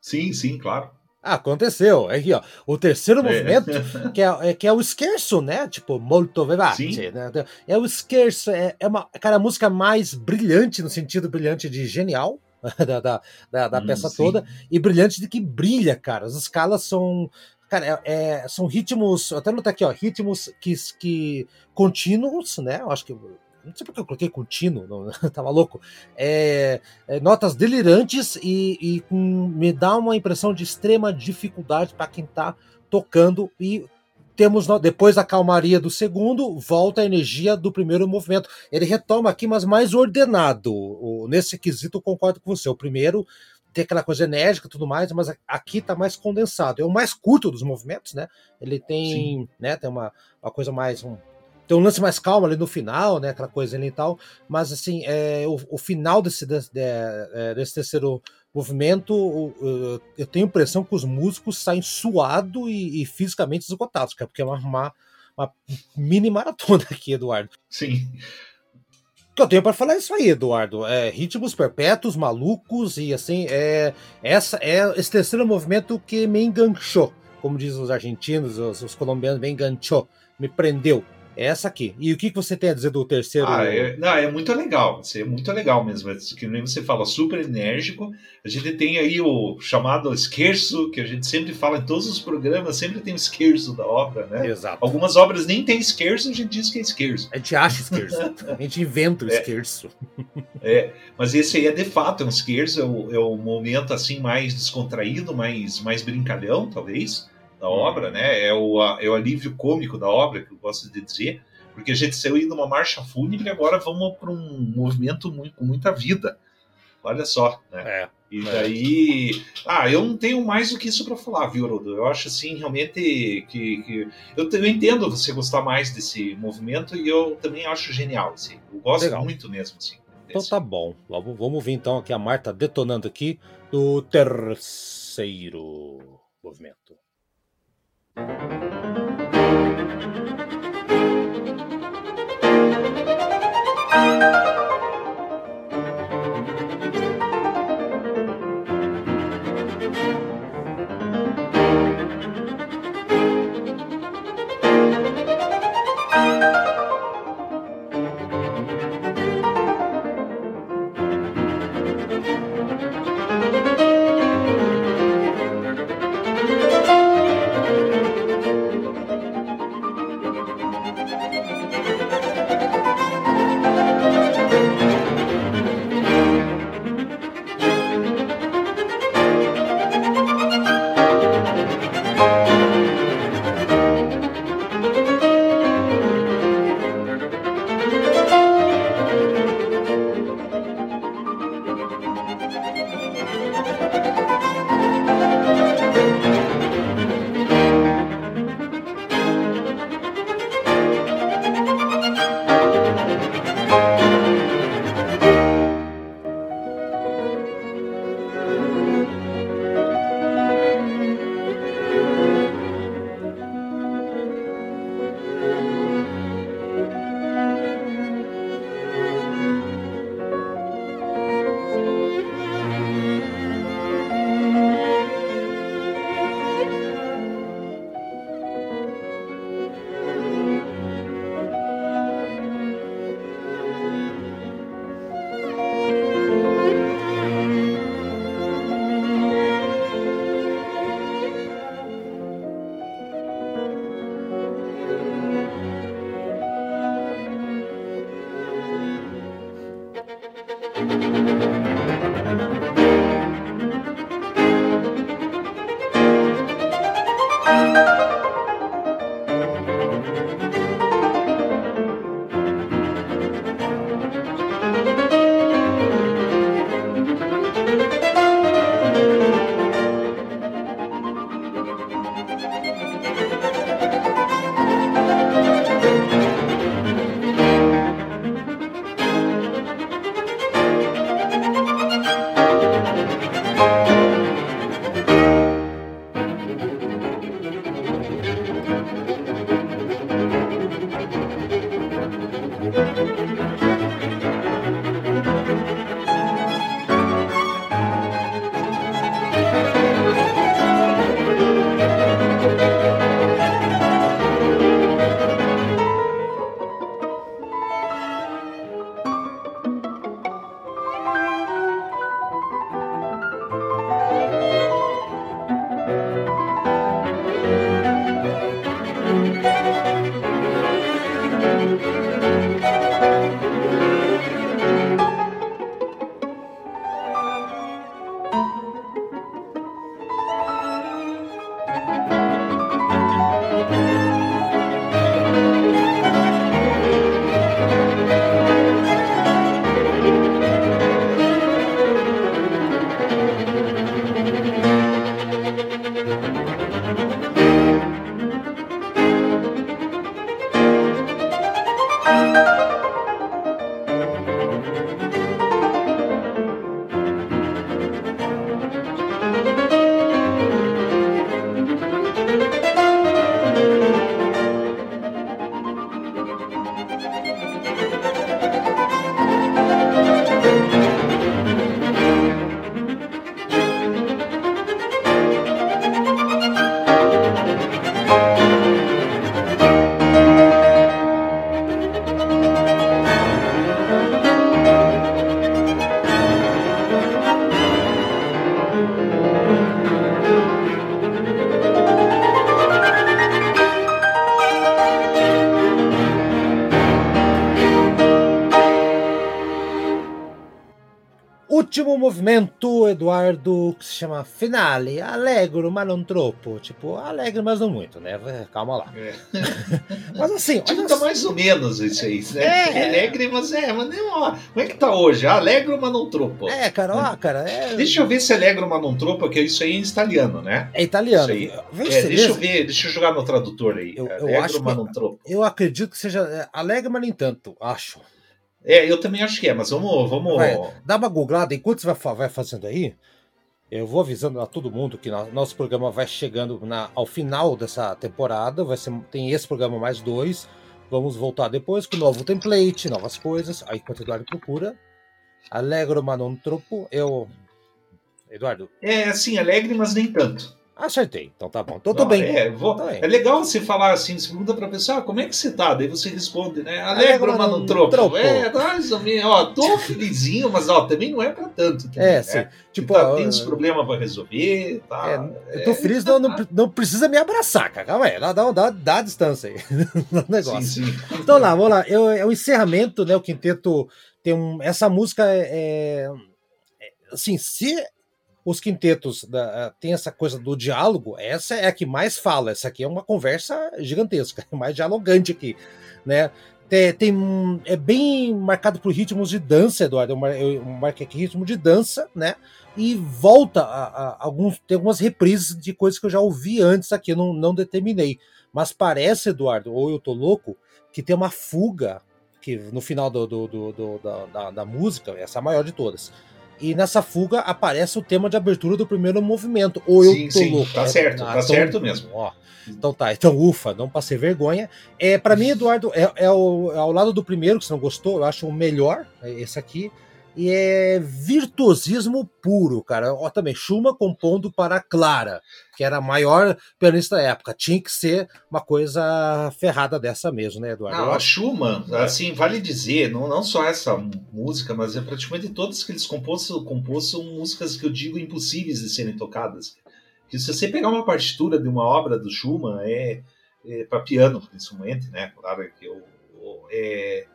Sim, sim, claro. Ah, aconteceu. Aqui, ó. O terceiro é. movimento, que é, é, que é o scherzo, né? Tipo, molto vivace. Né? É o scherzo. É, é uma, cara, a música mais brilhante, no sentido brilhante de genial, (laughs) da, da, da, da hum, peça sim. toda, e brilhante de que brilha, cara. As escalas são. Cara, é, é, são ritmos. Até notar aqui, ó. Ritmos que, que contínuos, né? Eu acho que não sei porque eu coloquei contínuo, não, (laughs) tava louco. É, é, notas delirantes e, e com, me dá uma impressão de extrema dificuldade para quem tá tocando e temos depois da calmaria do segundo, volta a energia do primeiro movimento. Ele retoma aqui, mas mais ordenado. nesse quesito, eu concordo com você. O primeiro tem aquela coisa enérgica e tudo mais, mas aqui tá mais condensado. É o mais curto dos movimentos, né? Ele tem, né, tem uma, uma coisa mais. Um, tem um lance mais calmo ali no final, né? Aquela coisa ali e tal. Mas assim, é, o, o final desse, desse, é, desse terceiro movimento, eu tenho a impressão que os músicos saem suados e, e, fisicamente esgotados, é porque é uma, uma, uma, mini maratona (laughs) aqui, Eduardo. Sim. O que eu tenho para falar é isso aí, Eduardo. É, ritmos perpétuos, malucos, e assim, é, essa é esse terceiro movimento que me enganchou. Como dizem os argentinos, os, os colombianos, me enganchou, me prendeu. É essa aqui. E o que você tem a dizer do terceiro? Ah, é, não, é muito legal. É muito legal mesmo. É que nem você fala, super enérgico. A gente tem aí o chamado esquerço, que a gente sempre fala em todos os programas, sempre tem o esquerço da obra, né? Exato. Algumas obras nem tem esquerço, a gente diz que é esquerço. A gente acha esquerço. (laughs) a gente inventa o é. esquerço. É, mas esse aí é de fato é um esquerço, é o, é o momento assim mais descontraído, mais, mais brincalhão, talvez da obra, né? É o, é o alívio cômico da obra, que eu gosto de dizer, porque a gente saiu indo uma marcha fúnebre e agora vamos para um movimento muito, com muita vida. Olha só, né? É, e daí. É. Ah, eu não tenho mais do que isso para falar, viu, Rodo? Eu acho assim, realmente que. que... Eu, eu, entendo você gostar mais desse movimento e eu também acho genial. Assim. Eu gosto Legal. muito mesmo, assim. Então tá bom. Vamos, vamos ver então aqui a Marta detonando aqui do terceiro movimento. Thank you. Movimento, Eduardo, que se chama Finale. Alegro, mas não tropo. Tipo, alegre, mas não muito, né? Calma lá. É. (laughs) mas assim. Tipo, tá mais ou menos isso aí, né? É. Alegre, mas é, mas não, ó. Como é que tá hoje? Alegro, mas não tropo. É, cara, ó, cara. É... Deixa eu ver se alegro, mas não tropo, porque isso aí é em italiano, né? É italiano. Aí, é, deixa eu ver, deixa eu jogar no tradutor aí. Eu, eu alegro, mas não tropo. Eu acredito que seja é, alegre, mas nem tanto, acho. É, eu também acho que é, mas vamos. vamos... Vai, dá uma googlada, enquanto você vai, vai fazendo aí, eu vou avisando a todo mundo que nosso programa vai chegando na, ao final dessa temporada. Vai ser, tem esse programa mais dois. Vamos voltar depois com novo template, novas coisas. Aí enquanto o Eduardo procura. Alegro, mas não tropo. Eu. Eduardo. É, assim, alegre, mas nem tanto. Acertei, então tá bom. Tô, tô bem. É, vou, bem. é legal você falar assim, você pergunta pra pessoa, ah, como é que você tá? Daí você responde, né? Alegro, mas não troco. troco. É, menos, ó, tô felizinho, mas ó, também não é pra tanto. Também, é, né? sim. Tipo, tá, tem uns problemas pra resolver, tá? É, eu tô feliz, não, não, não, precisa me abraçar, cara. Calma aí, dá, dá, dá, dá a distância aí (laughs) no negócio. Sim, sim. Então lá, vamos lá. Eu, é o encerramento, né? O quinteto tem um. Essa música é, é assim, se os quintetos da, tem essa coisa do diálogo, essa é a que mais fala, essa aqui é uma conversa gigantesca, (laughs) mais dialogante aqui, né? Tem, tem é bem marcado por ritmos de dança, Eduardo. Eu, eu marquei aqui ritmo de dança, né? E volta a, a, alguns, tem algumas reprises de coisas que eu já ouvi antes aqui, não, não determinei. Mas parece, Eduardo, ou eu tô louco, que tem uma fuga que no final do, do, do, do da, da música, essa é a maior de todas e nessa fuga aparece o tema de abertura do primeiro movimento. Ou eu sim, tô sim, louco. Tá é, certo, ah, tá então, certo mesmo. Ó, então tá, então ufa, não passei vergonha. É, para mim, Eduardo, é, é, o, é ao lado do primeiro, que você não gostou, eu acho o melhor, é esse aqui. E é virtuosismo puro, cara. Ó, também, Schumann compondo para Clara, que era a maior pianista da época. Tinha que ser uma coisa ferrada dessa mesmo, né, Eduardo? Não, a Schumann, assim, vale dizer, não, não só essa música, mas é praticamente todas que eles compôs, compôs são músicas que eu digo impossíveis de serem tocadas. Que se você pegar uma partitura de uma obra do Schumann, é, é para piano, principalmente, né? Claro que eu, é,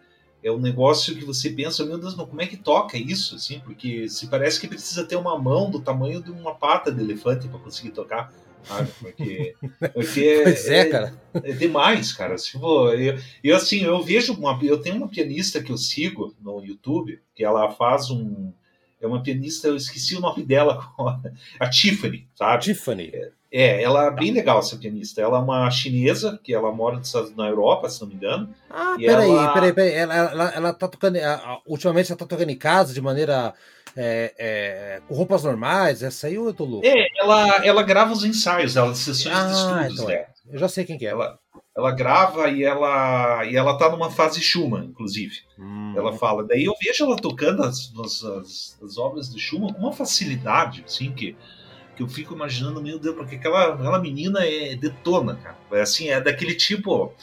é um negócio que você pensa, meu Deus, mas como é que toca isso, assim? Porque se parece que precisa ter uma mão do tamanho de uma pata de elefante para conseguir tocar, sabe? Porque, (laughs) porque pois é, é, cara. É, demais, cara. Tipo, eu, eu assim, eu vejo uma, eu tenho uma pianista que eu sigo no YouTube que ela faz um é uma pianista, eu esqueci o nome dela agora, (laughs) a Tiffany, sabe? Tiffany. É, é, ela é bem legal, essa pianista. Ela é uma chinesa, que ela mora na Europa, se não me engano. Ah, peraí, ela... peraí, peraí. Ela, ela, ela tá tocando. Ultimamente ela tá tocando em casa de maneira. É, é, com roupas normais, essa aí ou eu tô louco? É, ela, ela grava os ensaios, ela sessões ah, de estudos então é. Eu já sei quem que é. Ela, ela grava e ela e ela tá numa fase Schumann, inclusive. Hum. Ela fala. Daí eu vejo ela tocando as, as, as obras de Schumann com uma facilidade, assim, que que eu fico imaginando, meu Deus, porque aquela, aquela menina é detona, cara. É assim, é daquele tipo.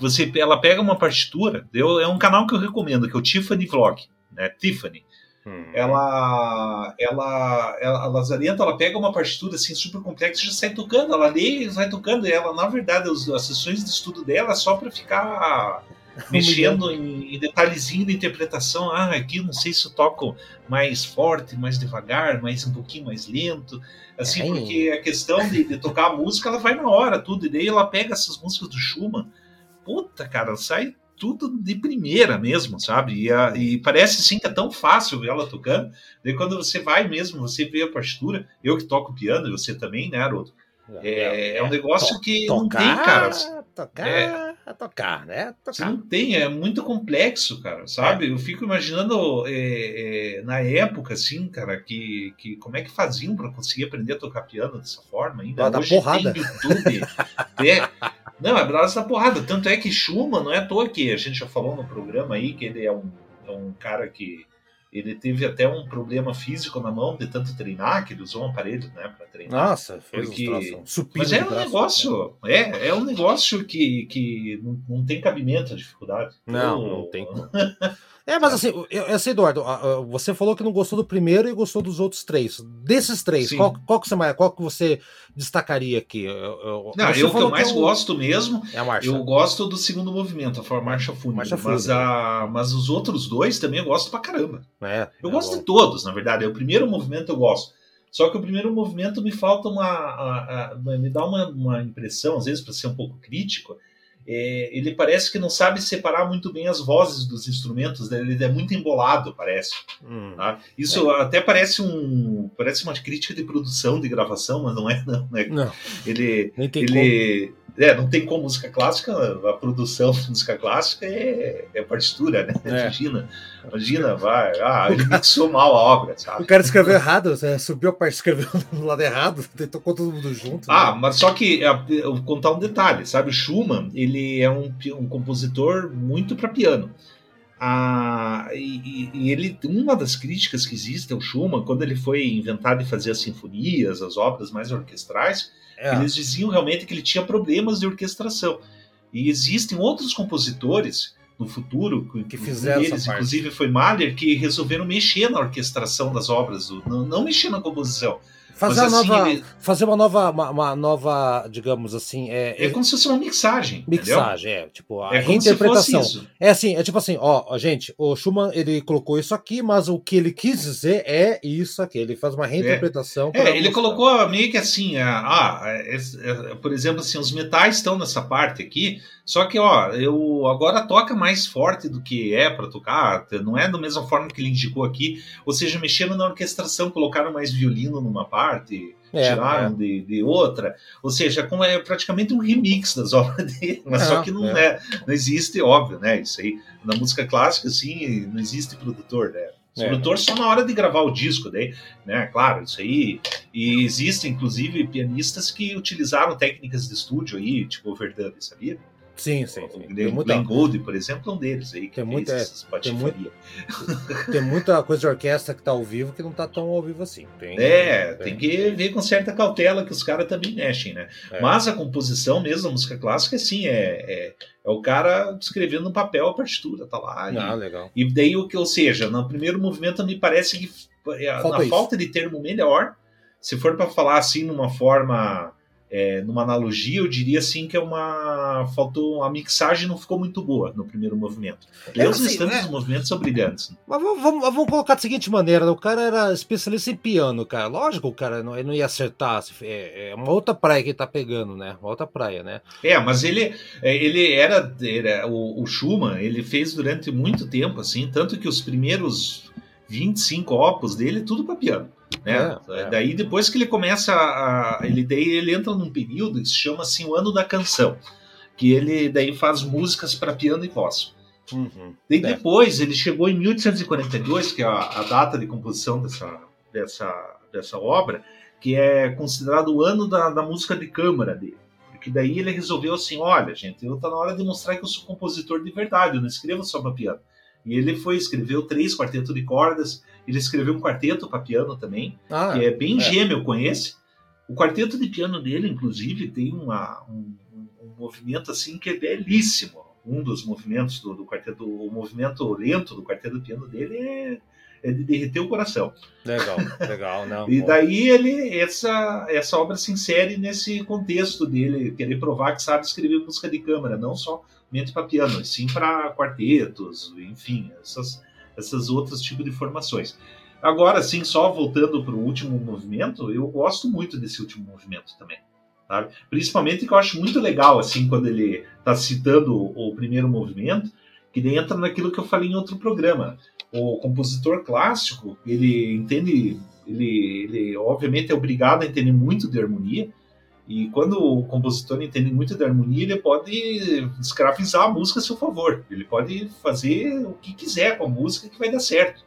Você, ela pega uma partitura, eu, é um canal que eu recomendo, que é o Tiffany Vlog, né? Tiffany. Hum. Ela, ela, ela, a Lazarenta, ela pega uma partitura assim super complexa e já sai tocando, ela lê e vai tocando. E ela, na verdade, as, as sessões de estudo dela é só para ficar (laughs) mexendo em, em, detalhezinho de interpretação. Ah, aqui não sei se eu toco mais forte, mais devagar, mais um pouquinho mais lento. Assim, é. porque a questão de, de, tocar a música, ela vai na hora, tudo. E daí ela pega essas músicas do Schumann. Puta, cara, sai tudo de primeira mesmo, sabe? E, a, e, parece sim que é tão fácil ver ela tocando. Daí quando você vai mesmo, você vê a partitura, eu que toco piano, e você também, né, Haroldo? É, é, é um negócio to, que tocar, não tem, cara. Tocar. É, a tocar, né? Tocar. Você não tem, é muito complexo, cara, sabe? É. Eu fico imaginando é, é, na época, assim, cara, que, que como é que faziam para conseguir aprender a tocar piano dessa forma ainda. Da Hoje porrada. tem YouTube. (laughs) é, não, é base da porrada. Tanto é que Schumann não é à toa que a gente já falou no programa aí que ele é um, é um cara que ele teve até um problema físico na mão de tanto treinar, que ele usou um aparelho né, para treinar. Nossa, fez porque... um Mas é um negócio, né? é, é um negócio que, que não, não tem cabimento a dificuldade. Não, então, não tem. (laughs) É, mas assim, eu, eu sei, Eduardo, você falou que não gostou do primeiro e gostou dos outros três. Desses três, qual, qual, que você, qual que você destacaria aqui? Eu, não, eu que eu mais que eu... gosto mesmo, é a marcha. eu gosto do segundo movimento, a marcha fúnebre. Marcha mas, a, mas os outros dois também eu gosto pra caramba. É, eu é gosto bom. de todos, na verdade. O primeiro movimento eu gosto. Só que o primeiro movimento me falta uma. A, a, me dá uma, uma impressão, às vezes, para ser um pouco crítico, é, ele parece que não sabe separar muito bem as vozes dos instrumentos, né? ele é muito embolado, parece. Hum, tá? Isso é. até parece um parece uma crítica de produção de gravação, mas não é não. Né? não. Ele, ele é, não tem como música clássica, a produção de música clássica é, é partitura, né? É. Imagina, imagina, vai, ah, ele mixou mal a obra, sabe? O cara escreveu errado, subiu a parte, escreveu (laughs) do lado errado, tocou todo mundo junto. Ah, né? mas só que eu vou contar um detalhe, sabe? O Schumann, ele é um, um compositor muito para piano. Ah, e, e, ele, uma das críticas que existe ao Schumann, quando ele foi inventado de fazer as sinfonias, as obras mais orquestrais, é. Eles diziam realmente que ele tinha problemas de orquestração. E existem outros compositores no futuro, que fizeram deles, inclusive foi Mahler, que resolveram mexer na orquestração das obras, não, não mexer na composição, Fazer, Mas, assim, nova, ele... fazer uma nova, uma, uma, nova, digamos assim. É, é como se fosse uma mixagem. Mixagem, entendeu? é. Tipo, a é reinterpretação. É assim, é tipo assim, ó, gente, o Schumann ele colocou isso aqui, mas o que ele quis dizer é isso aqui. Ele faz uma reinterpretação. É, é ele colocou meio que assim, ah, é, é, por exemplo, assim, os metais estão nessa parte aqui. Só que, ó, eu agora toca mais forte do que é para tocar, não é da mesma forma que ele indicou aqui, ou seja, mexeram na orquestração, colocaram mais violino numa parte, é, tiraram é. De, de, outra, ou seja, como é praticamente um remix das (laughs) obras dele, mas é, só que não é. é. não existe, óbvio, né? Isso aí na música clássica, assim, não existe produtor, né? É. Produtor só na hora de gravar o disco, daí, né? Claro, isso aí. E existem, inclusive, pianistas que utilizaram técnicas de estúdio aí, tipo overdub, sabia? Sim, sim. sim. O Glenn, muita... Gould, por exemplo, é um deles aí. Que tem, muita, tem, muito, (laughs) tem muita coisa de orquestra que tá ao vivo que não tá tão ao vivo assim. Tem, é, tem, tem que ver com certa cautela que os caras também mexem, né? É. Mas a composição mesmo, a música clássica, sim, é, é, é, o cara escrevendo no papel a partitura, tá lá. Ah, e, legal. E daí, o que, ou seja, no primeiro movimento me parece que falta na isso. falta de termo melhor, se for para falar assim numa forma é, numa analogia, eu diria assim que é uma. Faltou. A mixagem não ficou muito boa no primeiro movimento. É, os assim, restantes é... movimentos são brilhantes. Mas vamos, vamos, vamos, colocar da seguinte maneira: né? o cara era especialista em piano, cara. Lógico, o cara não, ele não ia acertar. É, é uma outra praia que ele tá pegando, né? Uma outra praia, né? É, mas ele, é, ele era. era o, o Schumann, ele fez durante muito tempo, assim, tanto que os primeiros 25 opus dele, tudo para piano. Né? É, é. Daí depois que ele começa a, ele daí ele entra num período que se chama assim o ano da canção, que ele daí faz músicas para piano e voz. Uhum. Daí é. depois ele chegou em 1842, que é a, a, data de composição dessa, dessa, dessa obra, que é considerado o ano da, da música de câmara dele. Porque daí ele resolveu assim, olha gente, eu tá na hora de mostrar que eu sou compositor de verdade, eu não escrevo só para piano. E ele foi, escreveu três quartetos de cordas, ele escreveu um quarteto para piano também, ah, que é bem é. gêmeo com esse. O quarteto de piano dele, inclusive, tem uma, um, um, movimento assim que é belíssimo. Um dos movimentos do, do quarteto, o movimento lento do quarteto de piano dele é, é de derreter o coração. Legal, legal, não. (laughs) e daí ele essa essa obra se insere nesse contexto dele querer provar que sabe escrever música de câmara, não só mente para piano, sim para quartetos, enfim, essas, essas outros tipos de formações. Agora, sim, só voltando para o último movimento, eu gosto muito desse último movimento também. Sabe? Principalmente que eu acho muito legal, assim, quando ele está citando o, o primeiro movimento, que ele entra naquilo que eu falei em outro programa. O compositor clássico, ele entende, ele, ele obviamente é obrigado a entender muito de harmonia, E quando o compositor entende muito da harmonia, ele pode escravizar a música a seu favor. Ele pode fazer o que quiser com a música que vai dar certo.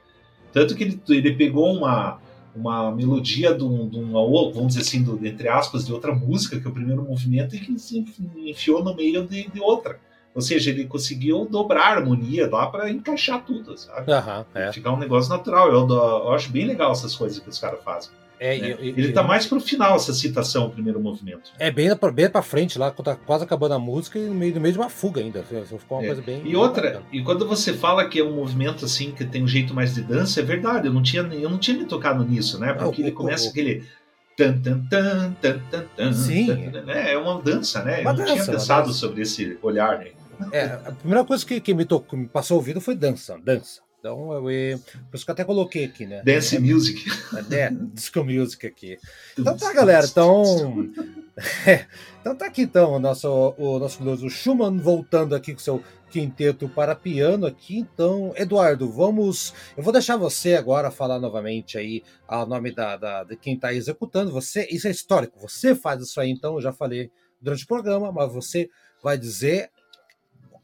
Tanto que ele, ele pegou uma, uma melodia de, um, de uma, vamos dizer assim, do, entre aspas, de outra música, que é o primeiro movimento, e que se enfiou no meio de, de outra. Ou seja, ele conseguiu dobrar a harmonia lá para encaixar tudo, sabe? Uhum, é. Ficar um negócio natural. Eu, eu, acho bem legal essas coisas que os caras fazem. É, né? e, ele está mais pro final, essa citação, o primeiro movimento. É bem, bem pra frente, lá, quando tá quase acabando a música e no meio, no meio de uma fuga ainda. Ficou uma é. coisa bem. E outra, bacana. e quando você fala que é um movimento assim, que tem um jeito mais de dança, é verdade, eu não tinha, eu não tinha me tocado nisso, né? Porque ele começa aquele. Tan, tan, tan, tan, tan, tan, Sim. Tan, né? É uma dança, né? Uma eu não dança, tinha pensado sobre esse olhar, né? É, a primeira coisa que, que me tocou, me passou o ouvido foi dança, dança. Então, eu, por isso que eu até coloquei aqui, né? Dance é, Music. É, Disco Music aqui. Então tá, galera. Então, (laughs) é, então tá aqui, então, o nosso, o nosso glorioso Schumann voltando aqui com seu quinteto para piano aqui. Então, Eduardo, vamos... Eu vou deixar você agora falar novamente aí o nome da, da, de quem está executando. Você, isso é histórico. Você faz isso aí, então, eu já falei durante o programa, mas você vai dizer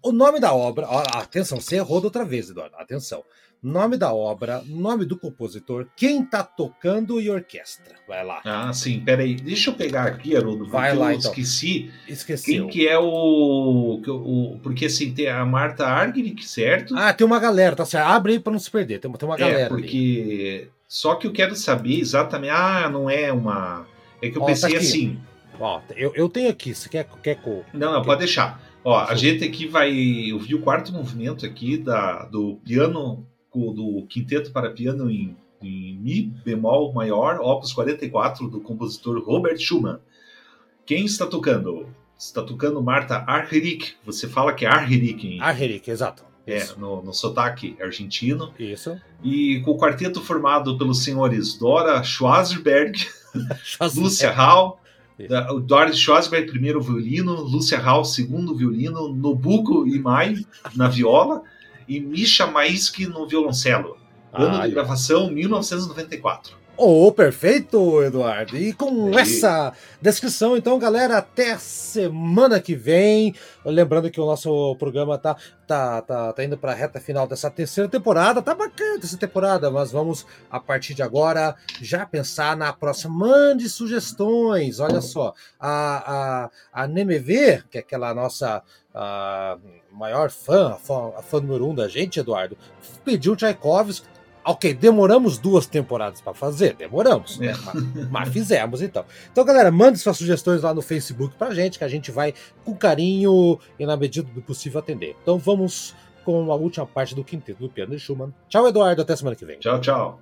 o nome da obra, ó, atenção, você errou outra vez, Eduardo, atenção. Nome da obra, nome do compositor, quem tá tocando e orquestra. Vai lá. Ah, sim, peraí. Deixa eu pegar aqui, Haroldo, Vai lá, eu então. esqueci. Esqueci. Quem que é o, o. Porque assim, tem a Marta Argerich, certo? Ah, tem uma galera, tá certo. Abre aí pra não se perder. Tem, tem uma galera. É, porque. Ali. Só que eu quero saber exatamente. Ah, não é uma. É que eu Ó, pensei tá assim. Ó, eu, eu tenho aqui. Você quer, quer. Não, não, quer... pode deixar. Ó, a gente aqui vai. Eu vi o quarto movimento aqui da, do piano, do quinteto para piano em, em Mi bemol maior, opus 44, do compositor Robert Schumann. Quem está tocando? Está tocando Marta Argerich. Você fala que é Argerich, hein? Exato. É, no, no sotaque argentino. Isso. E com o quarteto formado pelos senhores Dora (laughs) Schwarzberg, Lúcia Hall, o Doris Schwarzberg, primeiro violino, Lúcia Hall, segundo violino, Nobuko Imai na viola e Misha Maisky no violoncelo. Ano de gravação 1994. Oh, perfeito, Eduardo. E com e... essa descrição, então, galera, até semana que vem. Lembrando que o nosso programa tá, tá, tá, tá indo para a reta final dessa terceira temporada. Tá bacana essa temporada, mas vamos, a partir de agora, já pensar na próxima. Mande sugestões. Olha só, a, a, a Nemever, que é aquela nossa a maior fã, a fã, a fã número um da gente, Eduardo, pediu Tchaikovsky Ok, demoramos duas temporadas para fazer, demoramos, né? mas, mas, fizemos então. Então, galera, mande suas sugestões lá no Facebook pra gente, que a gente vai com carinho e na medida do possível atender. Então, vamos com a última parte do quinteto do piano de Schumann. Tchau, Eduardo, até semana que vem. Tchau, tchau.